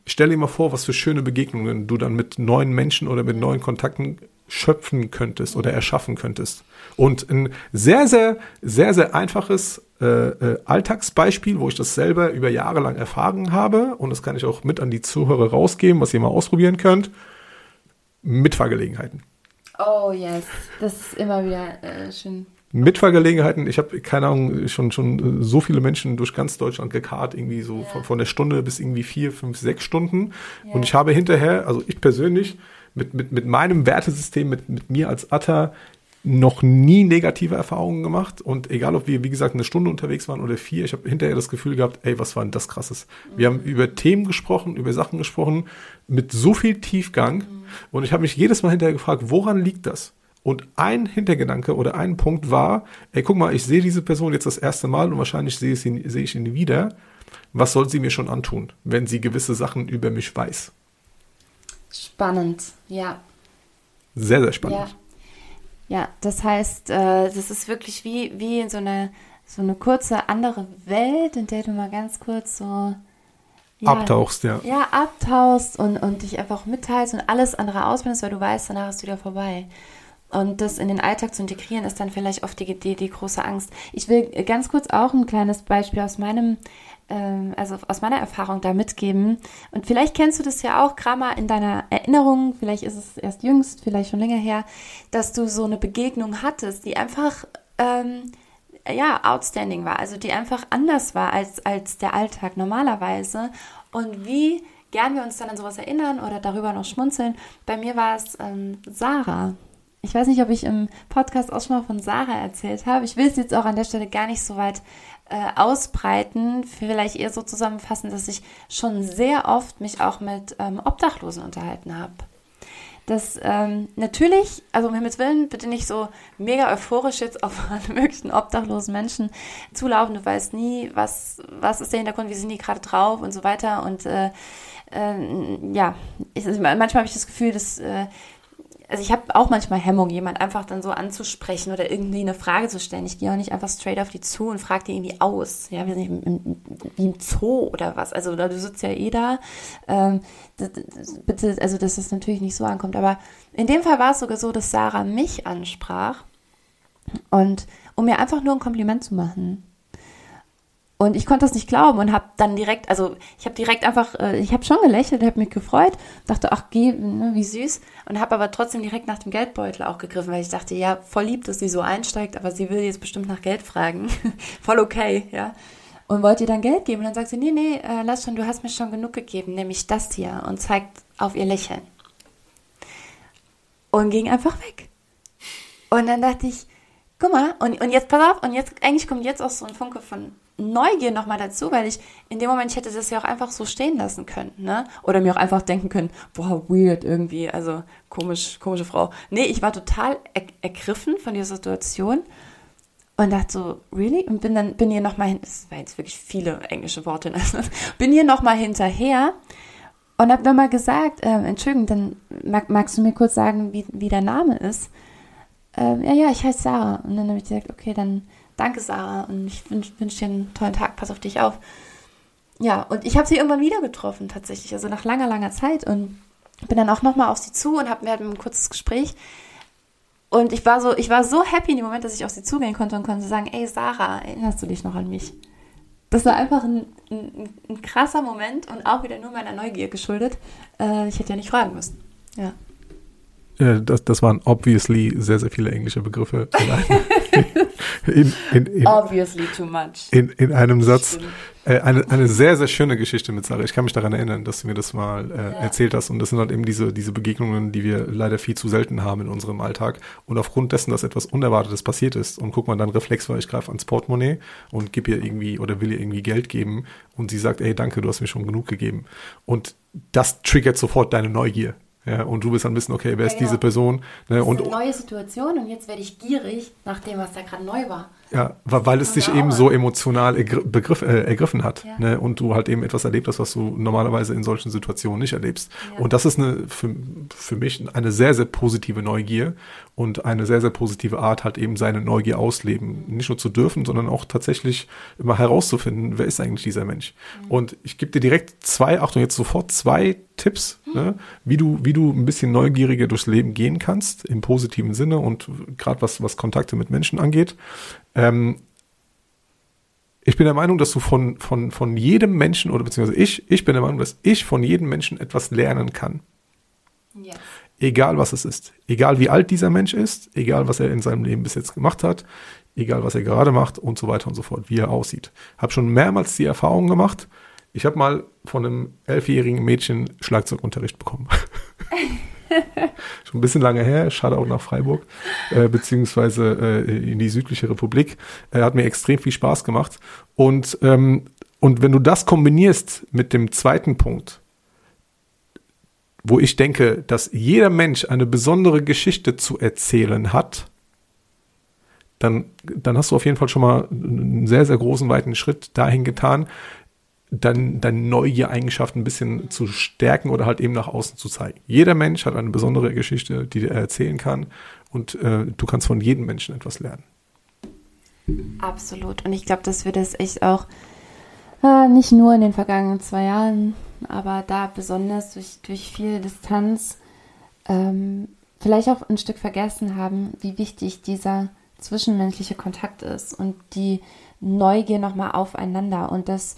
[SPEAKER 2] Stell dir mal vor, was für schöne Begegnungen du dann mit neuen Menschen oder mit neuen Kontakten schöpfen könntest oder erschaffen könntest. Und ein sehr, sehr, sehr, sehr einfaches äh, äh, Alltagsbeispiel, wo ich das selber über Jahre lang erfahren habe, und das kann ich auch mit an die Zuhörer rausgeben, was ihr mal ausprobieren könnt, Mitfahrgelegenheiten.
[SPEAKER 1] Oh yes, das ist immer wieder äh, schön.
[SPEAKER 2] Mitfahrgelegenheiten, ich habe keine Ahnung, schon schon so viele Menschen durch ganz Deutschland gekarrt, irgendwie so ja. von, von, der Stunde bis irgendwie vier, fünf, sechs Stunden. Ja. Und ich habe hinterher, also ich persönlich, mit, mit, mit meinem Wertesystem, mit, mit mir als Atta, noch nie negative Erfahrungen gemacht und egal, ob wir, wie gesagt, eine Stunde unterwegs waren oder vier, ich habe hinterher das Gefühl gehabt, ey, was war denn das krasses? Wir haben über Themen gesprochen, über Sachen gesprochen, mit so viel Tiefgang und ich habe mich jedes Mal hinterher gefragt, woran liegt das? Und ein Hintergedanke oder ein Punkt war, ey, guck mal, ich sehe diese Person jetzt das erste Mal und wahrscheinlich sehe, sie, sehe ich ihn wieder. Was soll sie mir schon antun, wenn sie gewisse Sachen über mich weiß?
[SPEAKER 1] Spannend, ja.
[SPEAKER 2] Sehr, sehr spannend.
[SPEAKER 1] Ja. Ja, das heißt, äh, das ist wirklich wie, wie in so eine, so eine kurze andere Welt, in der du mal ganz kurz so
[SPEAKER 2] ja, abtauchst, ja.
[SPEAKER 1] Ja, abtauchst und, und dich einfach mitteilst und alles andere ausblendest, weil du weißt, danach ist wieder vorbei. Und das in den Alltag zu integrieren, ist dann vielleicht oft die, die, die große Angst. Ich will ganz kurz auch ein kleines Beispiel aus meinem also aus meiner Erfahrung da mitgeben. Und vielleicht kennst du das ja auch, Kramer, in deiner Erinnerung, vielleicht ist es erst jüngst, vielleicht schon länger her, dass du so eine Begegnung hattest, die einfach, ähm, ja, outstanding war, also die einfach anders war als, als der Alltag normalerweise. Und wie gern wir uns dann an sowas erinnern oder darüber noch schmunzeln. Bei mir war es ähm, Sarah. Ich weiß nicht, ob ich im Podcast auch schon mal von Sarah erzählt habe. Ich will es jetzt auch an der Stelle gar nicht so weit äh, ausbreiten, vielleicht eher so zusammenfassen, dass ich schon sehr oft mich auch mit ähm, Obdachlosen unterhalten habe. Das ähm, natürlich, also um Himmels Willen, bitte nicht so mega euphorisch jetzt auf *laughs* alle möglichen obdachlosen Menschen zulaufen. Du weißt nie, was, was ist der Hintergrund, wie sind die gerade drauf und so weiter. Und äh, äh, ja, ich, manchmal habe ich das Gefühl, dass äh, also ich habe auch manchmal Hemmung, jemand einfach dann so anzusprechen oder irgendwie eine Frage zu stellen. Ich gehe auch nicht einfach straight auf die zu und frage die irgendwie aus. Ja, wie im Zoo oder was. Also du sitzt ja eh da. Ähm, das, das, bitte, also dass das natürlich nicht so ankommt. Aber in dem Fall war es sogar so, dass Sarah mich ansprach und um mir einfach nur ein Kompliment zu machen. Und ich konnte das nicht glauben und habe dann direkt, also ich habe direkt einfach, äh, ich habe schon gelächelt, habe mich gefreut, dachte, ach geh, ne, wie süß und habe aber trotzdem direkt nach dem Geldbeutel auch gegriffen, weil ich dachte, ja, voll lieb, dass sie so einsteigt, aber sie will jetzt bestimmt nach Geld fragen. *laughs* voll okay, ja. Und wollte ihr dann Geld geben und dann sagt sie, nee, nee, äh, lass schon, du hast mir schon genug gegeben, nämlich das hier und zeigt auf ihr Lächeln. Und ging einfach weg. Und dann dachte ich, guck mal, und, und jetzt pass auf, und jetzt, eigentlich kommt jetzt auch so ein Funke von Neugier nochmal dazu, weil ich in dem Moment ich hätte das ja auch einfach so stehen lassen können, ne? Oder mir auch einfach denken können, boah, weird irgendwie, also komisch, komische Frau. Nee, ich war total er ergriffen von dieser Situation und dachte so, really? Und bin dann, bin hier nochmal hin, das war jetzt wirklich viele englische Worte, also, *laughs* bin hier nochmal hinterher und hab mal gesagt, äh, Entschuldigung, dann mag, magst du mir kurz sagen, wie, wie der Name ist? Äh, ja, ja, ich heiße Sarah. Und dann habe ich gesagt, okay, dann Danke, Sarah. Und ich wünsche wünsch dir einen tollen Tag. Pass auf dich auf. Ja, und ich habe sie irgendwann wieder getroffen, tatsächlich. Also nach langer, langer Zeit. Und bin dann auch nochmal auf sie zu und hab, wir hatten ein kurzes Gespräch. Und ich war so, ich war so happy in dem Moment, dass ich auf sie zugehen konnte und konnte sagen, ey Sarah, erinnerst du dich noch an mich? Das war einfach ein, ein, ein krasser Moment und auch wieder nur meiner Neugier geschuldet. Äh, ich hätte ja nicht fragen müssen. Ja.
[SPEAKER 2] Äh, das, das waren obviously sehr, sehr viele englische Begriffe. In, *laughs* in, in,
[SPEAKER 1] obviously too much.
[SPEAKER 2] In, in einem Satz. Äh, eine, eine sehr, sehr schöne Geschichte mit Sarah. Ich kann mich daran erinnern, dass du mir das mal äh, ja. erzählt hast. Und das sind halt eben diese, diese Begegnungen, die wir leider viel zu selten haben in unserem Alltag. Und aufgrund dessen, dass etwas Unerwartetes passiert ist und guck mal, dann Reflex war, ich greife ans Portemonnaie und gebe ihr irgendwie oder will ihr irgendwie Geld geben. Und sie sagt, ey, danke, du hast mir schon genug gegeben. Und das triggert sofort deine Neugier. Ja, und du bist dann wissen, okay, wer ja, ist genau. diese Person?
[SPEAKER 1] Ne,
[SPEAKER 2] das
[SPEAKER 1] und, ist eine neue Situation und jetzt werde ich gierig nach dem, was da gerade neu war.
[SPEAKER 2] Ja, weil es dich eben so emotional begriff, äh, ergriffen hat. Ja. Ne? Und du halt eben etwas erlebt hast, was du normalerweise in solchen Situationen nicht erlebst. Ja. Und das ist eine, für, für mich eine sehr, sehr positive Neugier und eine sehr, sehr positive Art, halt eben seine Neugier ausleben. Nicht nur zu dürfen, sondern auch tatsächlich immer herauszufinden, wer ist eigentlich dieser Mensch. Mhm. Und ich gebe dir direkt zwei, Achtung, jetzt sofort zwei Tipps, mhm. ne? wie, du, wie du ein bisschen neugieriger durchs Leben gehen kannst, im positiven Sinne und gerade was, was Kontakte mit Menschen angeht. Ähm, ich bin der Meinung, dass du von, von, von jedem Menschen, oder beziehungsweise ich, ich bin der Meinung, dass ich von jedem Menschen etwas lernen kann. Yes. Egal was es ist. Egal wie alt dieser Mensch ist, egal was er in seinem Leben bis jetzt gemacht hat, egal was er gerade macht und so weiter und so fort, wie er aussieht. Habe schon mehrmals die Erfahrung gemacht. Ich habe mal von einem elfjährigen Mädchen Schlagzeugunterricht bekommen. *laughs* Schon ein bisschen lange her, schade auch nach Freiburg, äh, beziehungsweise äh, in die südliche Republik. Äh, hat mir extrem viel Spaß gemacht. Und, ähm, und wenn du das kombinierst mit dem zweiten Punkt, wo ich denke, dass jeder Mensch eine besondere Geschichte zu erzählen hat, dann, dann hast du auf jeden Fall schon mal einen sehr, sehr großen, weiten Schritt dahin getan, dann deine Neugier-Eigenschaften ein bisschen zu stärken oder halt eben nach außen zu zeigen. Jeder Mensch hat eine besondere Geschichte, die er erzählen kann und äh, du kannst von jedem Menschen etwas lernen.
[SPEAKER 1] Absolut. Und ich glaube, dass wir das echt auch äh, nicht nur in den vergangenen zwei Jahren, aber da besonders durch, durch viel Distanz ähm, vielleicht auch ein Stück vergessen haben, wie wichtig dieser zwischenmenschliche Kontakt ist und die Neugier nochmal aufeinander und das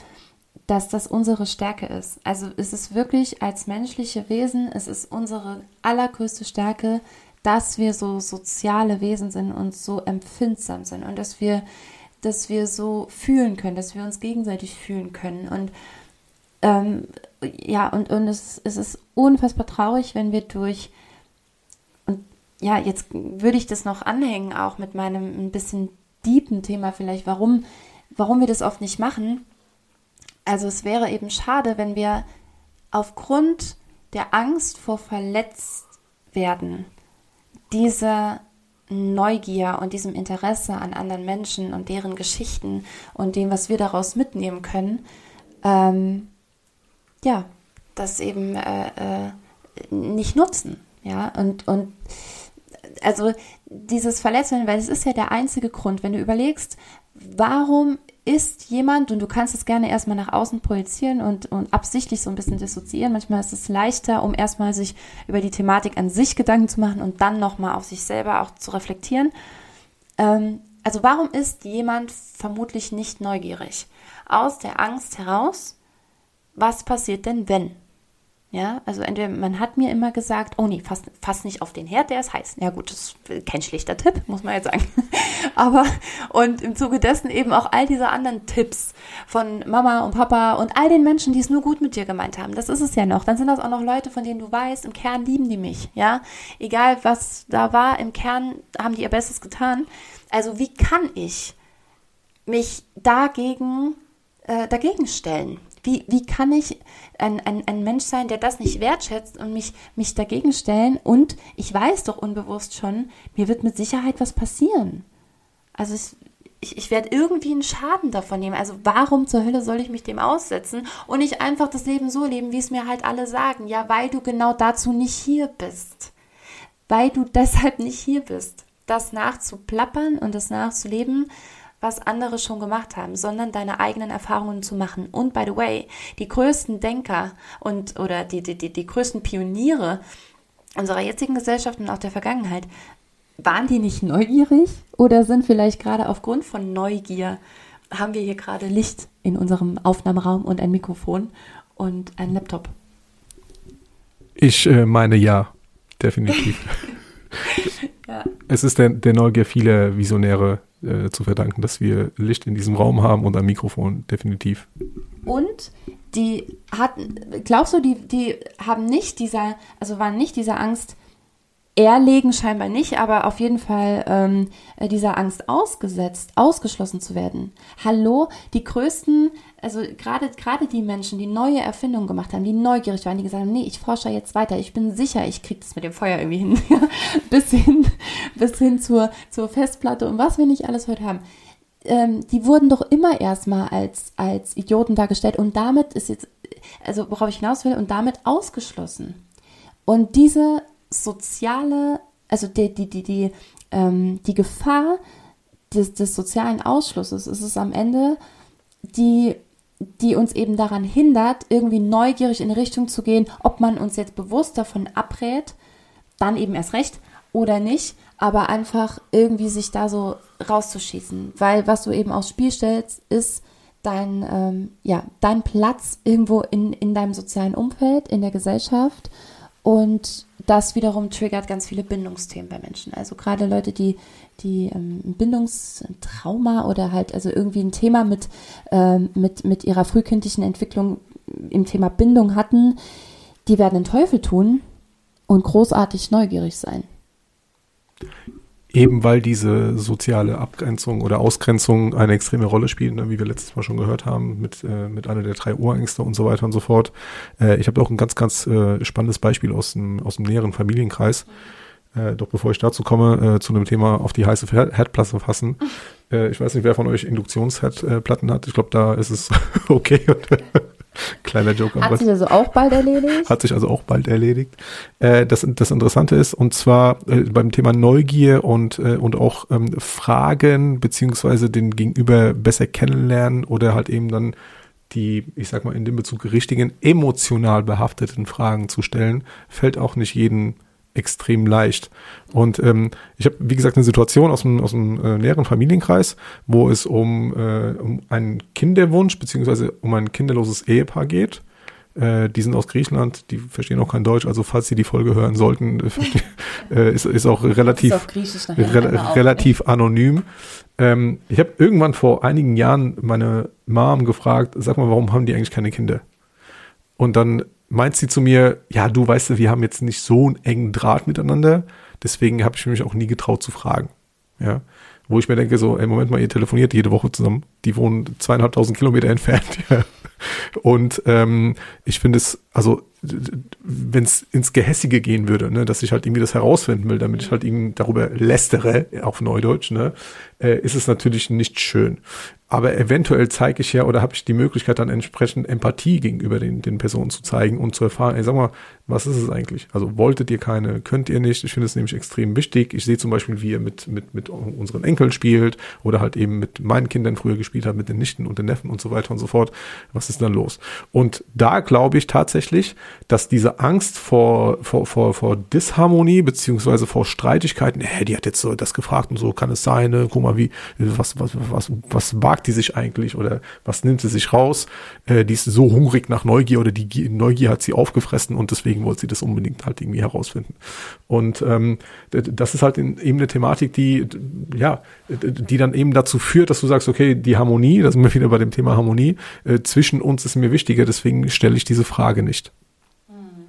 [SPEAKER 1] dass das unsere Stärke ist. Also es ist wirklich als menschliche Wesen, es ist unsere allergrößte Stärke, dass wir so soziale Wesen sind und so empfindsam sind und dass wir, dass wir so fühlen können, dass wir uns gegenseitig fühlen können. Und ähm, ja, und, und es, es ist unfassbar traurig, wenn wir durch, und ja, jetzt würde ich das noch anhängen, auch mit meinem ein bisschen deepen Thema vielleicht, warum, warum wir das oft nicht machen. Also es wäre eben schade, wenn wir aufgrund der Angst vor verletzt werden, diese Neugier und diesem Interesse an anderen Menschen und deren Geschichten und dem, was wir daraus mitnehmen können, ähm, ja, das eben äh, äh, nicht nutzen. Ja, und, und also dieses Verletzungen, weil es ist ja der einzige Grund, wenn du überlegst, warum ist jemand, und du kannst es gerne erstmal nach außen projizieren und, und absichtlich so ein bisschen dissoziieren. Manchmal ist es leichter, um erstmal sich über die Thematik an sich Gedanken zu machen und dann nochmal auf sich selber auch zu reflektieren. Ähm, also warum ist jemand vermutlich nicht neugierig? Aus der Angst heraus, was passiert denn, wenn? Ja, also entweder man hat mir immer gesagt, oh nee, fass, fass nicht auf den Herd, der ist heiß. Ja gut, das ist kein schlechter Tipp, muss man jetzt sagen. *laughs* Aber und im Zuge dessen eben auch all diese anderen Tipps von Mama und Papa und all den Menschen, die es nur gut mit dir gemeint haben. Das ist es ja noch. Dann sind das auch noch Leute, von denen du weißt, im Kern lieben die mich. Ja, egal was da war, im Kern haben die ihr Bestes getan. Also wie kann ich mich dagegen äh, dagegen stellen? Wie, wie kann ich ein, ein, ein Mensch sein, der das nicht wertschätzt und mich, mich dagegen stellen? Und ich weiß doch unbewusst schon, mir wird mit Sicherheit was passieren. Also ich, ich, ich werde irgendwie einen Schaden davon nehmen. Also warum zur Hölle soll ich mich dem aussetzen und nicht einfach das Leben so leben, wie es mir halt alle sagen? Ja, weil du genau dazu nicht hier bist. Weil du *laughs* deshalb nicht hier bist. Das nachzuplappern und das nachzuleben, was andere schon gemacht haben, sondern deine eigenen Erfahrungen zu machen. Und by the way, die größten Denker und oder die, die, die, die größten Pioniere unserer jetzigen Gesellschaft und auch der Vergangenheit, waren die nicht neugierig oder sind vielleicht gerade aufgrund von Neugier, haben wir hier gerade Licht in unserem Aufnahmeraum und ein Mikrofon und ein Laptop?
[SPEAKER 2] Ich äh, meine ja, definitiv. *laughs* ja. Es ist der, der Neugier vieler Visionäre äh, zu verdanken, dass wir Licht in diesem Raum haben und ein Mikrofon, definitiv.
[SPEAKER 1] Und die hatten, glaubst du, die, die haben nicht dieser, also waren nicht dieser Angst, erlegen scheinbar nicht, aber auf jeden Fall ähm, dieser Angst ausgesetzt, ausgeschlossen zu werden. Hallo, die größten, also gerade gerade die Menschen, die neue Erfindungen gemacht haben, die neugierig waren, die gesagt haben, nee, ich forsche jetzt weiter, ich bin sicher, ich kriege das mit dem Feuer irgendwie hin, *laughs* bis hin, bis hin zur, zur Festplatte und was wir nicht alles heute haben. Ähm, die wurden doch immer erstmal als, als Idioten dargestellt und damit ist jetzt, also worauf ich hinaus will, und damit ausgeschlossen. Und diese soziale, also die, die, die, die, ähm, die Gefahr des, des sozialen Ausschlusses ist es am Ende, die, die uns eben daran hindert, irgendwie neugierig in eine Richtung zu gehen, ob man uns jetzt bewusst davon abrät, dann eben erst recht oder nicht, aber einfach irgendwie sich da so rauszuschießen. Weil was du eben aufs Spiel stellst, ist dein, ähm, ja, dein Platz irgendwo in, in deinem sozialen Umfeld, in der Gesellschaft und das wiederum triggert ganz viele Bindungsthemen bei Menschen. Also gerade Leute, die, die ähm, Bindungstrauma oder halt also irgendwie ein Thema mit, ähm, mit, mit ihrer frühkindlichen Entwicklung im Thema Bindung hatten, die werden den Teufel tun, und großartig neugierig sein.
[SPEAKER 2] Eben weil diese soziale Abgrenzung oder Ausgrenzung eine extreme Rolle spielt, ne, wie wir letztes Mal schon gehört haben, mit, äh, mit einer der drei Urängste und so weiter und so fort. Äh, ich habe auch ein ganz, ganz äh, spannendes Beispiel aus dem, aus dem näheren Familienkreis. Äh, doch bevor ich dazu komme, äh, zu einem Thema auf die heiße Herdplatte fassen. *laughs* Äh, ich weiß nicht, wer von euch Induktionsherdplatten hat. Ich glaube, da ist es *laughs* okay. *laughs* Kleiner Joke.
[SPEAKER 1] Hat sich also auch bald erledigt?
[SPEAKER 2] Hat sich also auch bald erledigt. Äh, das, das Interessante ist, und zwar äh, beim Thema Neugier und, äh, und auch ähm, Fragen beziehungsweise den Gegenüber besser kennenlernen oder halt eben dann die, ich sag mal, in dem Bezug richtigen, emotional behafteten Fragen zu stellen, fällt auch nicht jeden extrem leicht. Und ähm, ich habe, wie gesagt, eine Situation aus dem, aus dem äh, näheren Familienkreis, wo es um, äh, um einen Kinderwunsch beziehungsweise um ein kinderloses Ehepaar geht. Äh, die sind aus Griechenland, die verstehen auch kein Deutsch, also falls sie die Folge hören sollten, *laughs* äh, ist, ist auch relativ, ist re relativ anonym. Ähm, ich habe irgendwann vor einigen Jahren meine Mom gefragt, sag mal, warum haben die eigentlich keine Kinder? Und dann meint sie zu mir, ja, du weißt, wir haben jetzt nicht so einen engen Draht miteinander, deswegen habe ich mich auch nie getraut zu fragen. Ja, wo ich mir denke, so, ey, Moment mal, ihr telefoniert jede Woche zusammen. Die wohnen zweieinhalbtausend Kilometer entfernt. *laughs* Ja. Und ähm, ich finde es, also wenn es ins Gehässige gehen würde, ne, dass ich halt irgendwie das herausfinden will, damit ich halt irgendwie darüber lästere, auf Neudeutsch, ne, äh, ist es natürlich nicht schön. Aber eventuell zeige ich ja oder habe ich die Möglichkeit dann entsprechend Empathie gegenüber den, den Personen zu zeigen und zu erfahren, ey, sag mal, was ist es eigentlich? Also wolltet ihr keine, könnt ihr nicht? Ich finde es nämlich extrem wichtig. Ich sehe zum Beispiel, wie ihr mit, mit, mit unseren Enkeln spielt oder halt eben mit meinen Kindern früher gespielt habt, mit den Nichten und den Neffen und so weiter und so fort. Was ist dann los? Und da glaube ich tatsächlich, dass diese Angst vor, vor, vor, vor Disharmonie beziehungsweise vor Streitigkeiten, hä, die hat jetzt so das gefragt und so, kann es sein, ne? guck mal, wie, was, was, was, was wagt die sich eigentlich oder was nimmt sie sich raus? Äh, die ist so hungrig nach Neugier oder die Neugier hat sie aufgefressen und deswegen wollte sie das unbedingt halt irgendwie herausfinden. Und ähm, das ist halt in, eben eine Thematik, die, ja, die dann eben dazu führt, dass du sagst, okay, die Harmonie, da sind wir wieder bei dem Thema Harmonie, äh, zwischen uns ist mir wichtiger, deswegen stelle ich diese Frage nicht. Mhm.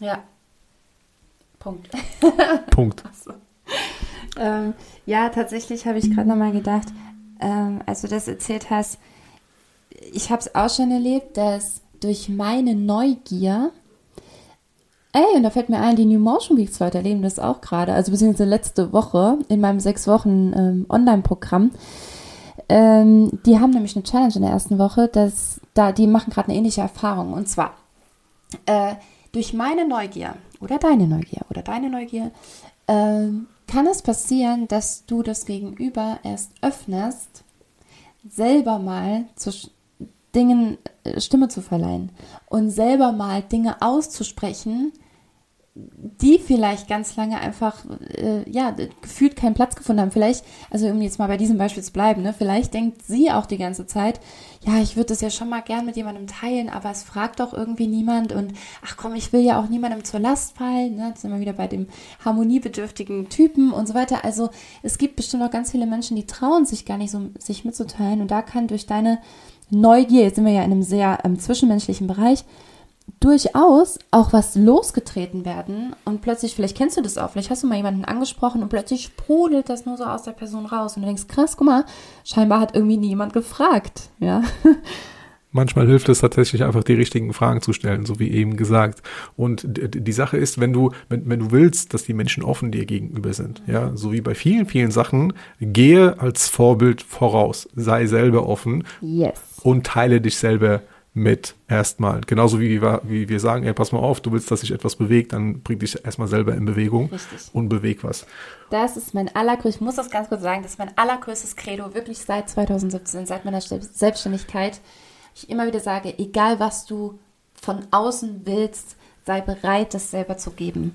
[SPEAKER 1] Ja. Punkt. *laughs*
[SPEAKER 2] Punkt.
[SPEAKER 1] So. Ähm, ja, tatsächlich habe ich gerade nochmal gedacht, ähm, als du das erzählt hast, ich habe es auch schon erlebt, dass durch meine Neugier, ey, und da fällt mir ein, die New Motion Weeks weiterleben das auch gerade, also beziehungsweise letzte Woche in meinem sechs Wochen ähm, Online-Programm. Ähm, die haben nämlich eine Challenge in der ersten Woche, dass da, die machen gerade eine ähnliche Erfahrung. Und zwar, äh, durch meine Neugier oder deine Neugier oder deine Neugier äh, kann es passieren, dass du das Gegenüber erst öffnest, selber mal zu Dingen äh, Stimme zu verleihen und selber mal Dinge auszusprechen, die vielleicht ganz lange einfach, äh, ja, gefühlt keinen Platz gefunden haben. Vielleicht, also um jetzt mal bei diesem Beispiel zu bleiben, ne, vielleicht denkt sie auch die ganze Zeit, ja, ich würde das ja schon mal gern mit jemandem teilen, aber es fragt doch irgendwie niemand und ach komm, ich will ja auch niemandem zur Last fallen, ne, jetzt sind wir wieder bei dem harmoniebedürftigen Typen und so weiter. Also es gibt bestimmt auch ganz viele Menschen, die trauen sich gar nicht so, sich mitzuteilen und da kann durch deine Neugier, jetzt sind wir ja in einem sehr ähm, zwischenmenschlichen Bereich, durchaus auch was losgetreten werden und plötzlich, vielleicht kennst du das auch, vielleicht hast du mal jemanden angesprochen und plötzlich sprudelt das nur so aus der Person raus und du denkst, krass, guck mal, scheinbar hat irgendwie niemand gefragt, ja. *laughs*
[SPEAKER 2] Manchmal hilft es tatsächlich einfach, die richtigen Fragen zu stellen, so wie eben gesagt. Und die Sache ist, wenn du, wenn, wenn du willst, dass die Menschen offen dir gegenüber sind, ja, so wie bei vielen, vielen Sachen, gehe als Vorbild voraus, sei selber offen
[SPEAKER 1] yes.
[SPEAKER 2] und teile dich selber mit erstmal. Genauso wie wir, wie wir sagen, ey, pass mal auf, du willst, dass sich etwas bewegt, dann bring dich erstmal selber in Bewegung Richtig. und beweg was.
[SPEAKER 1] Das ist mein allergrößtes, ich muss das ganz kurz sagen, das ist mein allergrößtes Credo, wirklich seit 2017, seit meiner Selbstständigkeit. Ich immer wieder sage, egal was du von außen willst, sei bereit, das selber zu geben.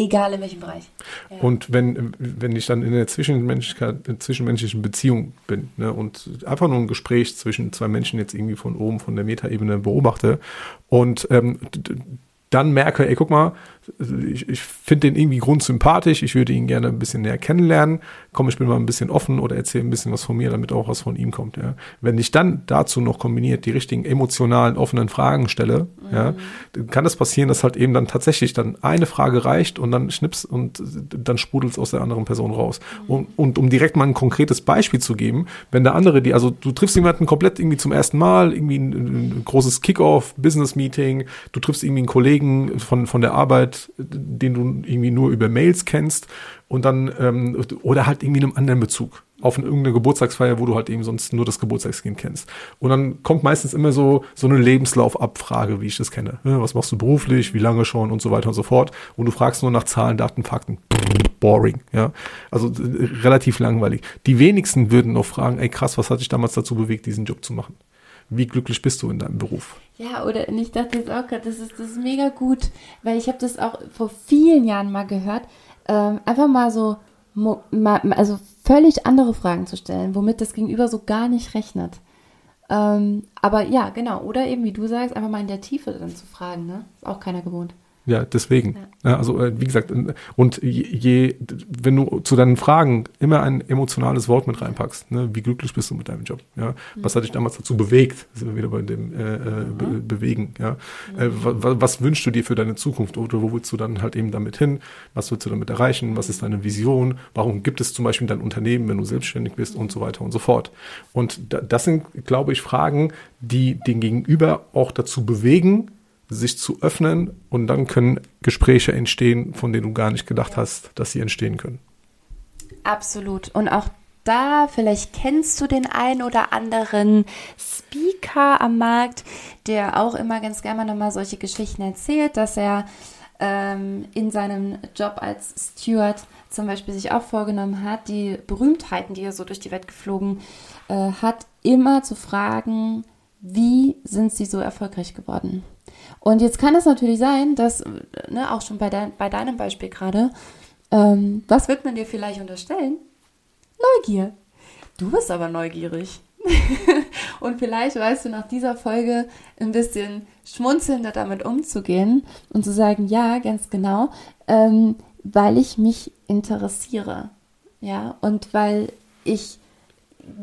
[SPEAKER 1] Egal in welchem Bereich.
[SPEAKER 2] Ja. Und wenn, wenn ich dann in der zwischenmenschlichen Beziehung bin ne, und einfach nur ein Gespräch zwischen zwei Menschen jetzt irgendwie von oben, von der Metaebene beobachte und ähm, dann merke, ey, guck mal, ich, ich finde den irgendwie grundsympathisch, ich würde ihn gerne ein bisschen näher kennenlernen, komm, ich bin mal ein bisschen offen oder erzähle ein bisschen was von mir, damit auch was von ihm kommt. Ja. Wenn ich dann dazu noch kombiniert die richtigen emotionalen, offenen Fragen stelle, mhm. ja, dann kann es das passieren, dass halt eben dann tatsächlich dann eine Frage reicht und dann schnips und dann sprudelt es aus der anderen Person raus. Mhm. Und, und um direkt mal ein konkretes Beispiel zu geben, wenn der andere, die, also du triffst jemanden komplett irgendwie zum ersten Mal, irgendwie ein, ein großes Kickoff, Business-Meeting, du triffst irgendwie einen Kollegen von, von der Arbeit, den du irgendwie nur über Mails kennst und dann, ähm, oder halt irgendwie einem anderen Bezug auf eine, irgendeine Geburtstagsfeier, wo du halt eben sonst nur das Geburtstagskind kennst. Und dann kommt meistens immer so, so eine Lebenslaufabfrage, wie ich das kenne. Was machst du beruflich, wie lange schon und so weiter und so fort. Und du fragst nur nach Zahlen, Daten, Fakten. Boring, ja. Also relativ langweilig. Die wenigsten würden noch fragen, ey krass, was hat dich damals dazu bewegt, diesen Job zu machen? Wie glücklich bist du in deinem Beruf?
[SPEAKER 1] Ja, oder und ich dachte jetzt auch gerade, das ist, das ist mega gut, weil ich habe das auch vor vielen Jahren mal gehört, ähm, einfach mal so, mal, also völlig andere Fragen zu stellen, womit das Gegenüber so gar nicht rechnet. Ähm, aber ja, genau. Oder eben, wie du sagst, einfach mal in der Tiefe dann zu fragen, ne? Ist auch keiner gewohnt.
[SPEAKER 2] Ja, deswegen. Ja. Also äh, wie gesagt, und je, wenn du zu deinen Fragen immer ein emotionales Wort mit reinpackst, ne, wie glücklich bist du mit deinem Job? Ja, mhm. was hat dich damals dazu bewegt? Sind wir wieder bei dem äh, äh mhm. be Bewegen. Ja, mhm. äh, was, was, wünschst du dir für deine Zukunft oder wo willst du dann halt eben damit hin? Was willst du damit erreichen? Was ist deine Vision? Warum gibt es zum Beispiel dein Unternehmen, wenn du selbstständig bist und so weiter und so fort? Und das sind, glaube ich, Fragen, die den Gegenüber auch dazu bewegen, sich zu öffnen und dann können Gespräche entstehen, von denen du gar nicht gedacht hast, dass sie entstehen können.
[SPEAKER 1] Absolut. Und auch da, vielleicht kennst du den einen oder anderen Speaker am Markt, der auch immer ganz gerne nochmal solche Geschichten erzählt, dass er ähm, in seinem Job als Steward zum Beispiel sich auch vorgenommen hat, die Berühmtheiten, die er so durch die Welt geflogen äh, hat, immer zu fragen, wie sind sie so erfolgreich geworden? Und jetzt kann es natürlich sein, dass, ne, auch schon bei, de bei deinem Beispiel gerade, ähm, was wird man dir vielleicht unterstellen? Neugier. Du bist aber neugierig. *laughs* und vielleicht weißt du nach dieser Folge ein bisschen schmunzelnder damit umzugehen und zu sagen, ja, ganz genau, ähm, weil ich mich interessiere. Ja, und weil ich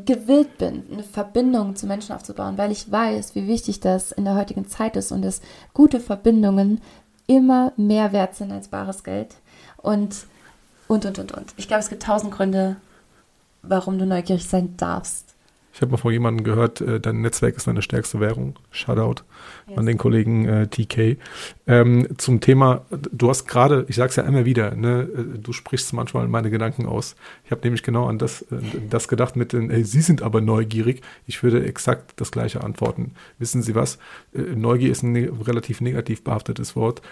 [SPEAKER 1] gewillt bin, eine Verbindung zu Menschen aufzubauen, weil ich weiß, wie wichtig das in der heutigen Zeit ist und dass gute Verbindungen immer mehr wert sind als bares Geld. Und, und, und, und, und. Ich glaube, es gibt tausend Gründe, warum du neugierig sein darfst.
[SPEAKER 2] Ich habe mal von jemandem gehört, äh, dein Netzwerk ist deine stärkste Währung. Shoutout yes. an den Kollegen äh, TK. Ähm, zum Thema, du hast gerade, ich sage es ja immer wieder, ne, äh, du sprichst manchmal meine Gedanken aus. Ich habe nämlich genau an das, äh, das gedacht mit den, äh, Sie sind aber neugierig. Ich würde exakt das gleiche antworten. Wissen Sie was? Äh, Neugier ist ein ne relativ negativ behaftetes Wort.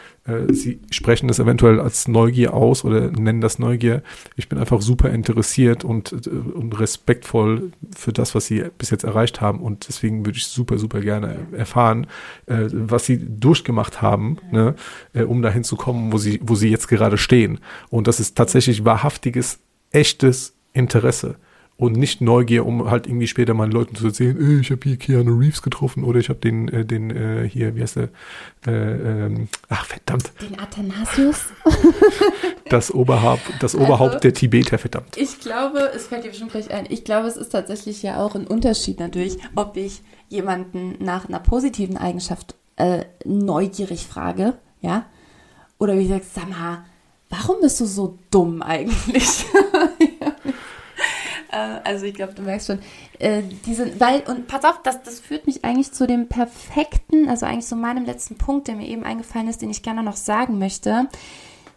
[SPEAKER 2] Sie sprechen das eventuell als Neugier aus oder nennen das Neugier. Ich bin einfach super interessiert und, und respektvoll für das, was Sie sie bis jetzt erreicht haben. Und deswegen würde ich super, super gerne erfahren, äh, was sie durchgemacht haben, ne, äh, um dahin zu kommen, wo sie, wo sie jetzt gerade stehen. Und das ist tatsächlich wahrhaftiges, echtes Interesse und nicht Neugier, um halt irgendwie später meinen Leuten zu erzählen, äh, ich habe hier Keanu Reeves getroffen oder ich habe den, äh, den äh, hier, wie heißt der, äh, ähm, ach verdammt.
[SPEAKER 1] Den Athanasius? *laughs*
[SPEAKER 2] das Oberhaupt, das also, Oberhaupt der Tibeter, verdammt.
[SPEAKER 1] Ich glaube, es fällt dir bestimmt gleich ein, ich glaube, es ist tatsächlich ja auch ein Unterschied natürlich, ob ich jemanden nach einer positiven Eigenschaft äh, neugierig frage, ja, oder wie ich sage, sag mal, warum bist du so dumm eigentlich? *laughs* Äh, also ich glaube, du merkst schon, äh, diese, weil, und pass auf, das, das führt mich eigentlich zu dem perfekten, also eigentlich zu meinem letzten Punkt, der mir eben eingefallen ist, den ich gerne noch sagen möchte.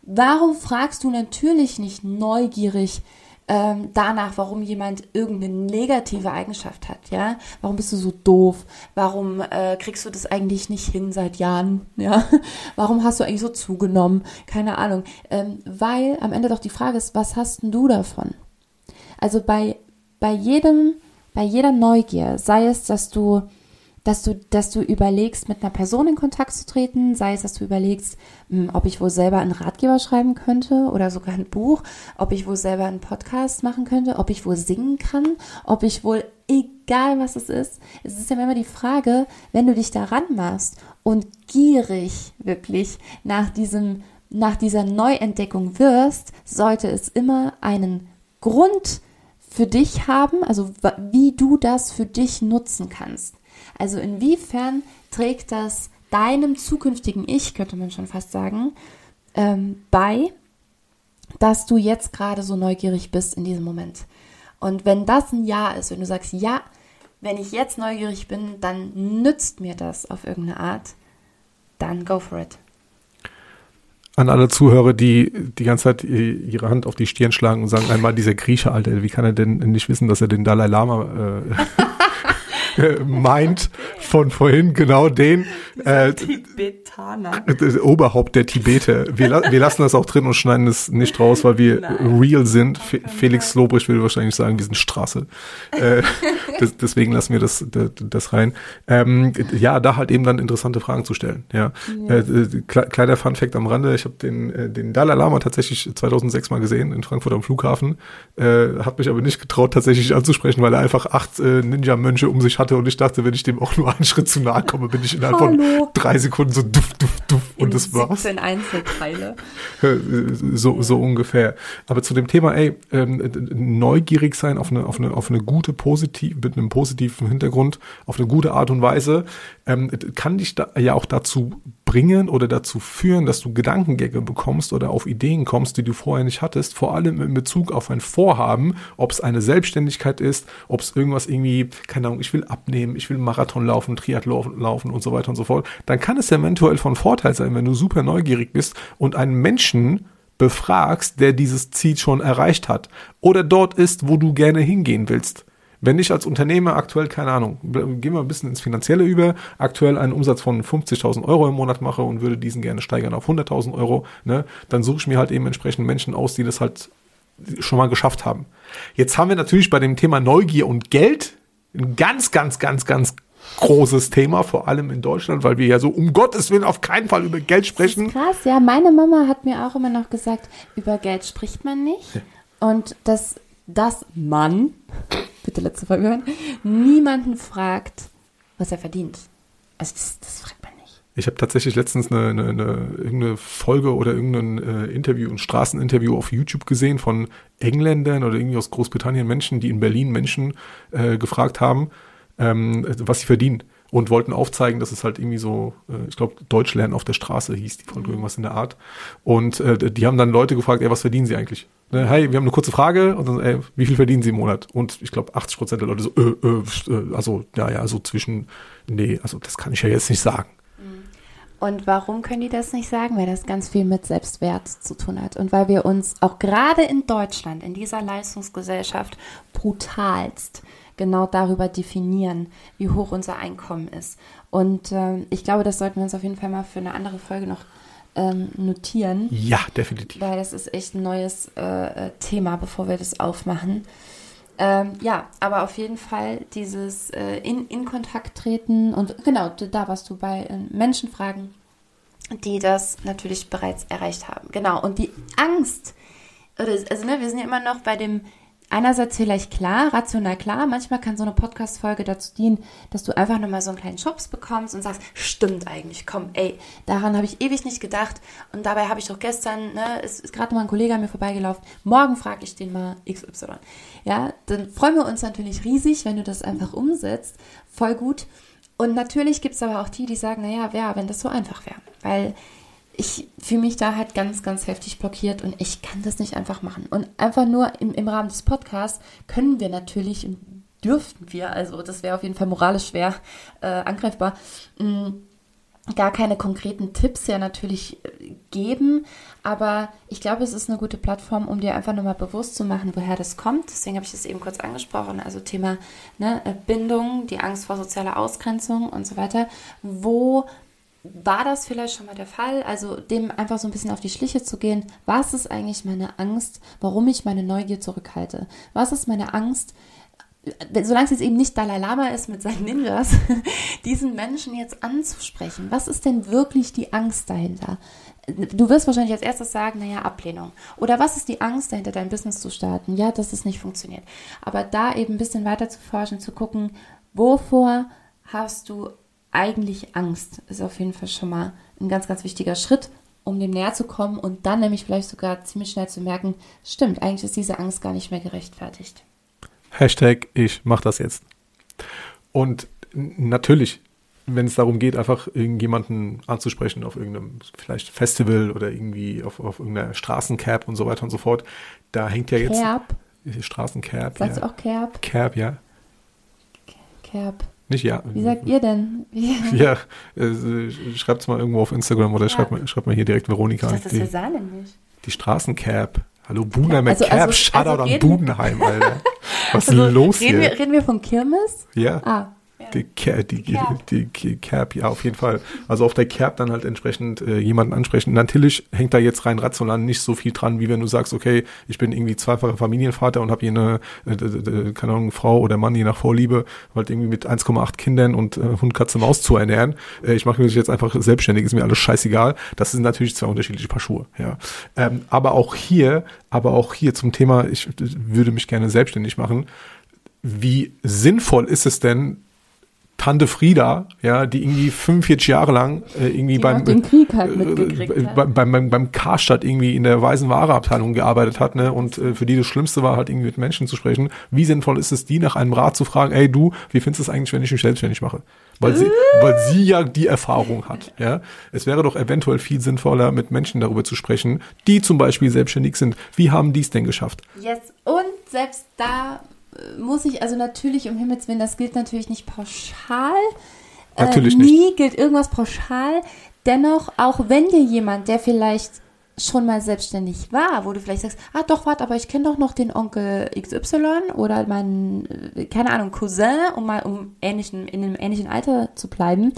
[SPEAKER 1] Warum fragst du natürlich nicht neugierig ähm, danach, warum jemand irgendeine negative Eigenschaft hat, ja? Warum bist du so doof? Warum äh, kriegst du das eigentlich nicht hin seit Jahren, ja? *laughs* Warum hast du eigentlich so zugenommen? Keine Ahnung. Ähm, weil am Ende doch die Frage ist, was hast denn du davon? Also bei, bei jedem, bei jeder Neugier, sei es, dass du, dass du, dass du überlegst, mit einer Person in Kontakt zu treten, sei es, dass du überlegst, hm, ob ich wohl selber einen Ratgeber schreiben könnte oder sogar ein Buch, ob ich wohl selber einen Podcast machen könnte, ob ich wohl singen kann, ob ich wohl, egal egal was es ist. Es ist ja immer die Frage, wenn du dich daran machst und gierig wirklich nach diesem, nach dieser Neuentdeckung wirst, sollte es immer einen Grund für dich haben, also wie du das für dich nutzen kannst. Also inwiefern trägt das deinem zukünftigen Ich, könnte man schon fast sagen, ähm, bei, dass du jetzt gerade so neugierig bist in diesem Moment. Und wenn das ein Ja ist, wenn du sagst, ja, wenn ich jetzt neugierig bin, dann nützt mir das auf irgendeine Art, dann go for it.
[SPEAKER 2] An alle Zuhörer, die die ganze Zeit ihre Hand auf die Stirn schlagen und sagen, einmal dieser Grieche, Alter, wie kann er denn nicht wissen, dass er den Dalai Lama äh, *laughs* meint von vorhin, genau den. Äh, Tibetaner. Oberhaupt der Tibeter. Wir, wir, lassen das auch drin und schneiden es nicht raus, weil wir Nein. real sind. Fe Felix Lobrecht will wahrscheinlich sagen, wir sind Straße. Äh, *laughs* das, deswegen lassen wir das, das, das rein. Ähm, ja, da halt eben dann interessante Fragen zu stellen. Ja. ja. Äh, kleiner Fun Fact am Rande, ich habe den, äh, den Dalai Lama tatsächlich 2006 mal gesehen in Frankfurt am Flughafen. Äh, hat mich aber nicht getraut, tatsächlich anzusprechen, weil er einfach acht äh, Ninja-Mönche um sich hatte und ich dachte, wenn ich dem auch nur einen Schritt zu nahe komme, bin ich innerhalb Hallo. von drei Sekunden so duff, duff, duff und das war's.
[SPEAKER 1] 17 Einzelteile. *laughs*
[SPEAKER 2] so, so ungefähr. Aber zu dem Thema, ey, ähm, neugierig sein auf eine, auf eine, auf eine gute, positiv, mit einem positiven Hintergrund, auf eine gute Art und Weise, ähm, kann dich da ja auch dazu bringen oder dazu führen, dass du Gedankengänge bekommst oder auf Ideen kommst, die du vorher nicht hattest, vor allem in Bezug auf ein Vorhaben, ob es eine Selbstständigkeit ist, ob es irgendwas irgendwie, keine Ahnung, ich will abnehmen, ich will Marathon laufen, Triathlon laufen und so weiter und so fort, dann kann es eventuell von Vorteil sein, wenn du super neugierig bist und einen Menschen befragst, der dieses Ziel schon erreicht hat oder dort ist, wo du gerne hingehen willst. Wenn ich als Unternehmer aktuell, keine Ahnung, gehen wir ein bisschen ins Finanzielle über, aktuell einen Umsatz von 50.000 Euro im Monat mache und würde diesen gerne steigern auf 100.000 Euro, ne, dann suche ich mir halt eben entsprechend Menschen aus, die das halt schon mal geschafft haben. Jetzt haben wir natürlich bei dem Thema Neugier und Geld ein ganz, ganz, ganz, ganz großes Thema, vor allem in Deutschland, weil wir ja so um Gottes Willen auf keinen Fall über Geld sprechen.
[SPEAKER 1] krass, ja. Meine Mama hat mir auch immer noch gesagt, über Geld spricht man nicht. Und dass das Mann bitte letzte Folge hören, niemanden fragt, was er verdient. Also das, das fragt man nicht.
[SPEAKER 2] Ich habe tatsächlich letztens eine, eine, eine, irgendeine Folge oder irgendein äh, Interview, ein Straßeninterview auf YouTube gesehen von Engländern oder irgendwie aus Großbritannien Menschen, die in Berlin Menschen äh, gefragt haben, ähm, was sie verdienen und wollten aufzeigen, dass es halt irgendwie so, äh, ich glaube, Deutsch lernen auf der Straße hieß die Folge, mhm. irgendwas in der Art. Und äh, die haben dann Leute gefragt, ey, was verdienen sie eigentlich? Ne, hey, wir haben eine kurze Frage und dann, ey, wie viel verdienen sie im Monat? Und ich glaube, 80 Prozent der Leute so, äh, äh, äh, also, ja, ja, so zwischen, nee, also das kann ich ja jetzt nicht sagen. Mhm.
[SPEAKER 1] Und warum können die das nicht sagen? Weil das ganz viel mit Selbstwert zu tun hat. Und weil wir uns auch gerade in Deutschland, in dieser Leistungsgesellschaft, brutalst genau darüber definieren, wie hoch unser Einkommen ist. Und äh, ich glaube, das sollten wir uns auf jeden Fall mal für eine andere Folge noch ähm, notieren.
[SPEAKER 2] Ja, definitiv.
[SPEAKER 1] Weil das ist echt ein neues äh, äh, Thema, bevor wir das aufmachen. Ähm, ja, aber auf jeden Fall dieses äh, in, in Kontakt treten und genau, da warst du bei äh, Menschen fragen, die das natürlich bereits erreicht haben. Genau, und die Angst, also ne, wir sind ja immer noch bei dem einerseits vielleicht klar, rational klar, manchmal kann so eine Podcast-Folge dazu dienen, dass du einfach nochmal so einen kleinen Schubs bekommst und sagst, stimmt eigentlich, komm, ey, daran habe ich ewig nicht gedacht und dabei habe ich doch gestern, ne, es ist gerade mal ein Kollege an mir vorbeigelaufen, morgen frage ich den mal XY. Ja, dann freuen wir uns natürlich riesig, wenn du das einfach umsetzt, voll gut. Und natürlich gibt es aber auch die, die sagen, naja, wäre, wenn das so einfach wäre, weil ich fühle mich da halt ganz, ganz heftig blockiert und ich kann das nicht einfach machen. Und einfach nur im, im Rahmen des Podcasts können wir natürlich und dürften wir, also das wäre auf jeden Fall moralisch schwer äh, angreifbar, mm, gar keine konkreten Tipps ja natürlich äh, geben, aber ich glaube, es ist eine gute Plattform, um dir einfach nochmal bewusst zu machen, woher das kommt. Deswegen habe ich das eben kurz angesprochen, also Thema ne, Bindung, die Angst vor sozialer Ausgrenzung und so weiter. Wo war das vielleicht schon mal der Fall? Also dem einfach so ein bisschen auf die Schliche zu gehen. Was ist eigentlich meine Angst, warum ich meine Neugier zurückhalte? Was ist meine Angst, solange es jetzt eben nicht Dalai Lama ist mit seinen Ninjas, *laughs* diesen Menschen jetzt anzusprechen. Was ist denn wirklich die Angst dahinter? Du wirst wahrscheinlich als erstes sagen, naja, Ablehnung. Oder was ist die Angst dahinter, dein Business zu starten? Ja, dass es nicht funktioniert. Aber da eben ein bisschen weiter zu forschen, zu gucken, wovor hast du eigentlich Angst, ist auf jeden Fall schon mal ein ganz, ganz wichtiger Schritt, um dem näher zu kommen und dann nämlich vielleicht sogar ziemlich schnell zu merken, stimmt, eigentlich ist diese Angst gar nicht mehr gerechtfertigt.
[SPEAKER 2] Hashtag, ich mach das jetzt. Und natürlich, wenn es darum geht, einfach irgendjemanden anzusprechen auf irgendeinem vielleicht Festival oder irgendwie auf, auf irgendeiner Straßencap und so weiter und so fort, da hängt ja jetzt
[SPEAKER 1] Kerb.
[SPEAKER 2] Straßencap.
[SPEAKER 1] Sagst
[SPEAKER 2] ja.
[SPEAKER 1] du auch Kerb?
[SPEAKER 2] Kerb, ja.
[SPEAKER 1] Kerb.
[SPEAKER 2] Nicht ja.
[SPEAKER 1] Wie sagt ihr denn? *laughs*
[SPEAKER 2] Ja, äh, schreibt es mal irgendwo auf Instagram oder
[SPEAKER 1] Ja.
[SPEAKER 2] schreibt, mal, schreibt mal hier direkt Veronika.
[SPEAKER 1] Ich dachte, das wäre saarländisch.
[SPEAKER 2] die Straßencap. Hallo, Budenheimer
[SPEAKER 1] Also-
[SPEAKER 2] Cap,
[SPEAKER 1] also-
[SPEAKER 2] Shoutout
[SPEAKER 1] also
[SPEAKER 2] an Budenheim, Alter. *laughs* Was ist
[SPEAKER 1] Also,
[SPEAKER 2] denn los
[SPEAKER 1] reden
[SPEAKER 2] hier?
[SPEAKER 1] Wir, reden wir von Kirmes?
[SPEAKER 2] ja.
[SPEAKER 1] Ah,
[SPEAKER 2] Die, die, *laughs* die, die Cap, ja, auf jeden Fall. Also auf der Cap dann halt entsprechend äh, jemanden ansprechen. Natürlich hängt da jetzt rein rational nicht so viel dran, wie wenn du sagst, okay, ich bin irgendwie zweifacher Familienvater und habe hier eine, äh, keine Ahnung, Frau oder Mann, je nach Vorliebe, halt irgendwie mit 1,8 Kindern und äh, Hund, Katze, Maus zu ernähren. Äh, ich mache mich jetzt einfach selbstständig, ist mir alles scheißegal. Das sind natürlich zwei unterschiedliche Paar Schuhe, ja. Ähm, aber auch hier, aber auch hier zum Thema, ich würde mich gerne selbstständig machen. Wie sinnvoll ist es denn, Tante Frieda, ja, die irgendwie 45 Jahre lang äh, irgendwie
[SPEAKER 1] Die
[SPEAKER 2] beim
[SPEAKER 1] den Krieg halt
[SPEAKER 2] äh,
[SPEAKER 1] mitgekriegt
[SPEAKER 2] äh, beim, beim, beim, beim Karstadt irgendwie in der weißen Wareabteilung gearbeitet hat, ne, und äh, für die das Schlimmste war, halt irgendwie mit Menschen zu sprechen. Wie sinnvoll ist es, die nach einem Rat zu fragen, ey du, wie findest du es eigentlich, wenn ich mich selbstständig mache? Weil sie, weil sie ja die Erfahrung hat, ja. Es wäre doch eventuell viel sinnvoller, mit Menschen darüber zu sprechen, die zum Beispiel selbstständig sind. Wie haben die es denn geschafft?
[SPEAKER 1] Yes. Und selbst da äh, muss ich, also natürlich um Himmels Willen, das gilt natürlich nicht pauschal.
[SPEAKER 2] Natürlich
[SPEAKER 1] äh,
[SPEAKER 2] nicht.
[SPEAKER 1] Nie gilt irgendwas pauschal. Dennoch, auch wenn dir jemand, der vielleicht schon mal selbstständig war, wo du vielleicht sagst, ah doch, warte, aber ich kenne doch noch den Onkel XY oder meinen, äh, keine Ahnung, Cousin, um mal um ähnlichen, in einem ähnlichen Alter zu bleiben,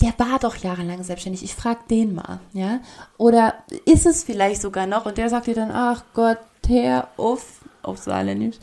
[SPEAKER 1] der war doch jahrelang selbstständig. Ich frage den mal, ja. Oder ist es vielleicht sogar noch und der sagt dir dann, ach Gott, Herr, uff, auf Saarländisch,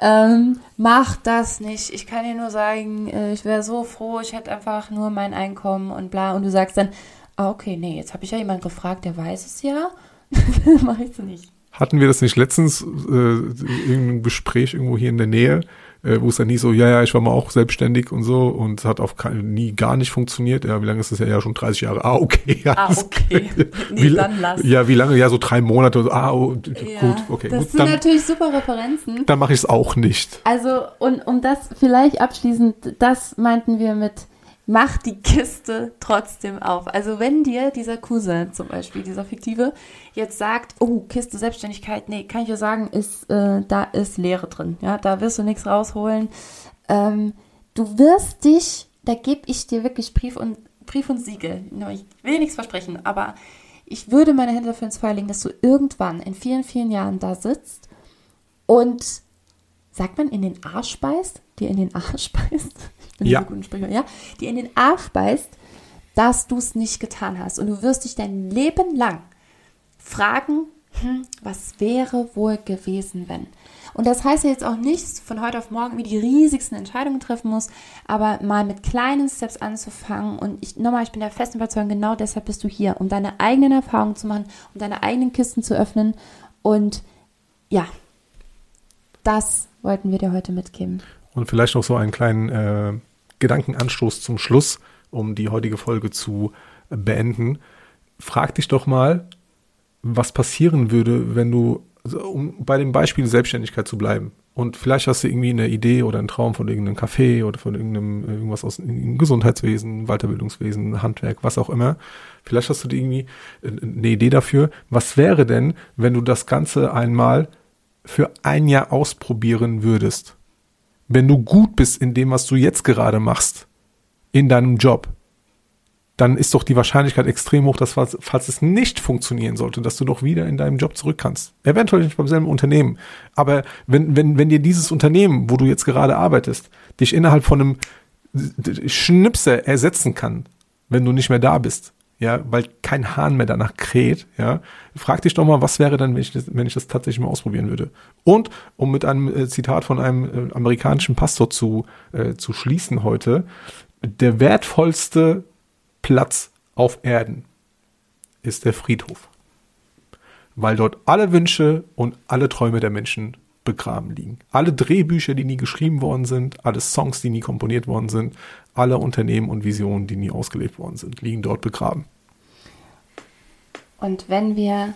[SPEAKER 1] ähm, mach das nicht. Ich kann dir nur sagen, äh, ich wäre so froh, ich hätte einfach nur mein Einkommen und bla. Und du sagst dann, ah, okay, nee, jetzt habe ich ja jemanden gefragt, der weiß es ja. *laughs* mach ich so nicht.
[SPEAKER 2] Hatten wir das nicht letztens, äh, irgendein Gespräch irgendwo hier in der Nähe, äh, wo es dann nie so, ja, ja, ich war mal auch selbstständig und so und es hat auf kein, nie gar nicht funktioniert. Ja, wie lange ist das ja? Ja, schon 30 Jahre. Ah, okay. Ja,
[SPEAKER 1] Ah, okay. *laughs* Nee,
[SPEAKER 2] wie,
[SPEAKER 1] dann lass.
[SPEAKER 2] Ja, wie lange? Ja, so drei Monate. Ah, oh,
[SPEAKER 1] Ja,
[SPEAKER 2] gut, okay.
[SPEAKER 1] Das
[SPEAKER 2] gut,
[SPEAKER 1] sind
[SPEAKER 2] dann
[SPEAKER 1] natürlich super Referenzen.
[SPEAKER 2] dann mache ich es auch nicht.
[SPEAKER 1] Also, und um das vielleicht abschließend, das meinten wir mit, mach die Kiste trotzdem auf. Also, wenn dir dieser Cousin zum Beispiel, dieser fiktive, jetzt sagt, oh, Kiste Selbstständigkeit, nee, kann ich dir sagen, ist, äh, da ist Leere drin. Ja, da wirst du nichts rausholen. Ähm, du wirst dich, da gebe ich dir wirklich Brief und, Brief und Siegel. Ich will nichts versprechen, aber ich würde meine Hände dafür ins Feuer legen, dass du irgendwann in vielen, vielen Jahren da sitzt und sagt man in den Arsch beißt, die in den Arsch *laughs* beißt, bin
[SPEAKER 2] Ja.
[SPEAKER 1] so gut in Sprichwort, ja, die in den Arsch beißt, dass du es nicht getan hast. Und du wirst dich dein Leben lang fragen, hm, was wäre wohl gewesen, wenn? Und das heißt ja jetzt auch nicht, von heute auf morgen wie die riesigsten Entscheidungen treffen musst, aber mal mit kleinen Steps anzufangen. Und ich, nochmal, ich bin der festen Überzeugung, genau deshalb bist du hier, um deine eigenen Erfahrungen zu machen, um deine eigenen Kisten zu öffnen. Und ja, das wollten wir dir heute mitgeben.
[SPEAKER 2] Und vielleicht noch so einen kleinen äh, Gedankenanstoß zum Schluss, um die heutige Folge zu beenden. Frag dich doch mal, was passieren würde, wenn du, also um bei dem Beispiel Selbstständigkeit zu bleiben. Und vielleicht hast du irgendwie eine Idee oder einen Traum von irgendeinem Café oder von irgendeinem, irgendwas aus dem Gesundheitswesen, Weiterbildungswesen, Handwerk, was auch immer. Vielleicht hast du irgendwie äh, eine Idee dafür. Was wäre denn, wenn du das Ganze einmal für ein Jahr ausprobieren würdest? Wenn du gut bist in dem, was du jetzt gerade machst, in deinem Job, dann ist doch die Wahrscheinlichkeit extrem hoch, dass falls, falls es nicht funktionieren sollte, dass du doch wieder in deinem Job zurück kannst. Eventuell nicht beim selben Unternehmen. Aber wenn, wenn, wenn dir dieses Unternehmen, wo du jetzt gerade arbeitest, dich innerhalb von einem Schnipser ersetzen kann, wenn du nicht mehr da bist, ja, weil kein Hahn mehr danach kräht, ja, frag dich doch mal, was wäre dann, wenn ich das, wenn ich das tatsächlich mal ausprobieren würde. Und um mit einem äh, Zitat von einem äh, amerikanischen Pastor zu, äh, zu schließen heute, der wertvollste Platz auf Erden ist der Friedhof. Weil dort alle Wünsche und alle Träume der Menschen begraben liegen. Alle Drehbücher, die nie geschrieben worden sind, alle Songs, die nie komponiert worden sind, alle Unternehmen und Visionen, die nie ausgelebt worden sind, liegen dort begraben.
[SPEAKER 1] Und wenn wir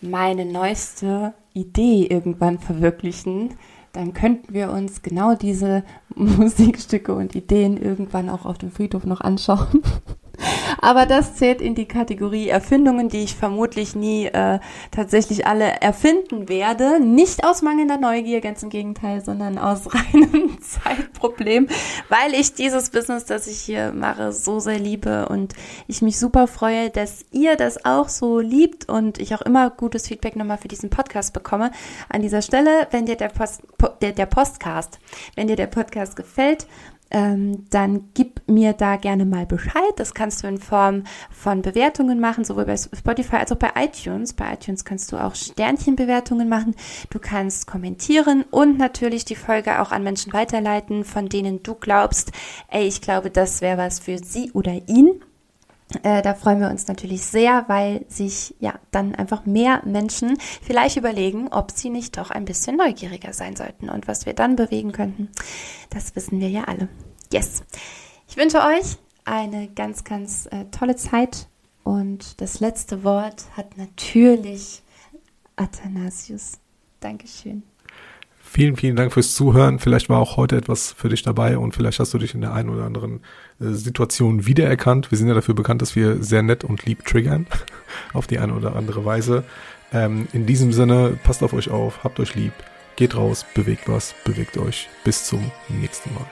[SPEAKER 1] meine neueste Idee irgendwann verwirklichen, dann könnten wir uns genau diese *laughs* Musikstücke und Ideen irgendwann auch auf dem Friedhof noch anschauen. Aber das zählt in die Kategorie Erfindungen, die ich vermutlich nie äh, tatsächlich alle erfinden werde. Nicht aus mangelnder Neugier, ganz im Gegenteil, sondern aus *laughs* reinem Zeitproblem, weil ich dieses Business, das ich hier mache, so sehr liebe und ich mich super freue, dass ihr das auch so liebt und ich auch immer gutes Feedback nochmal für diesen Podcast bekomme. An dieser Stelle, wenn dir der, Post, der, der Postcast, wenn dir der Podcast gefällt, ähm, dann gib mir da gerne mal Bescheid. Das kannst du in Form von Bewertungen machen, sowohl bei Spotify als auch bei iTunes. Bei iTunes kannst du auch Sternchenbewertungen machen. Du kannst kommentieren und natürlich die Folge auch an Menschen weiterleiten, von denen du glaubst, ey, ich glaube, das wäre was für sie oder ihn. Äh, da freuen wir uns natürlich sehr, weil sich ja dann einfach mehr Menschen vielleicht überlegen, ob sie nicht doch ein bisschen neugieriger sein sollten. Und was wir dann bewegen könnten, das wissen wir ja alle. Yes. Ich wünsche euch eine ganz, ganz äh, tolle Zeit. Und das letzte Wort hat natürlich Athanasius. Dankeschön.
[SPEAKER 2] Vielen, vielen Dank fürs Zuhören. Vielleicht war auch heute etwas für dich dabei und vielleicht hast du dich in der einen oder anderen äh, Situation wiedererkannt. Wir sind ja dafür bekannt, dass wir sehr nett und lieb triggern *laughs* auf die eine oder andere Weise. Ähm, in diesem Sinne, passt auf euch auf, habt euch lieb, geht raus, bewegt was, bewegt euch. Bis zum nächsten Mal.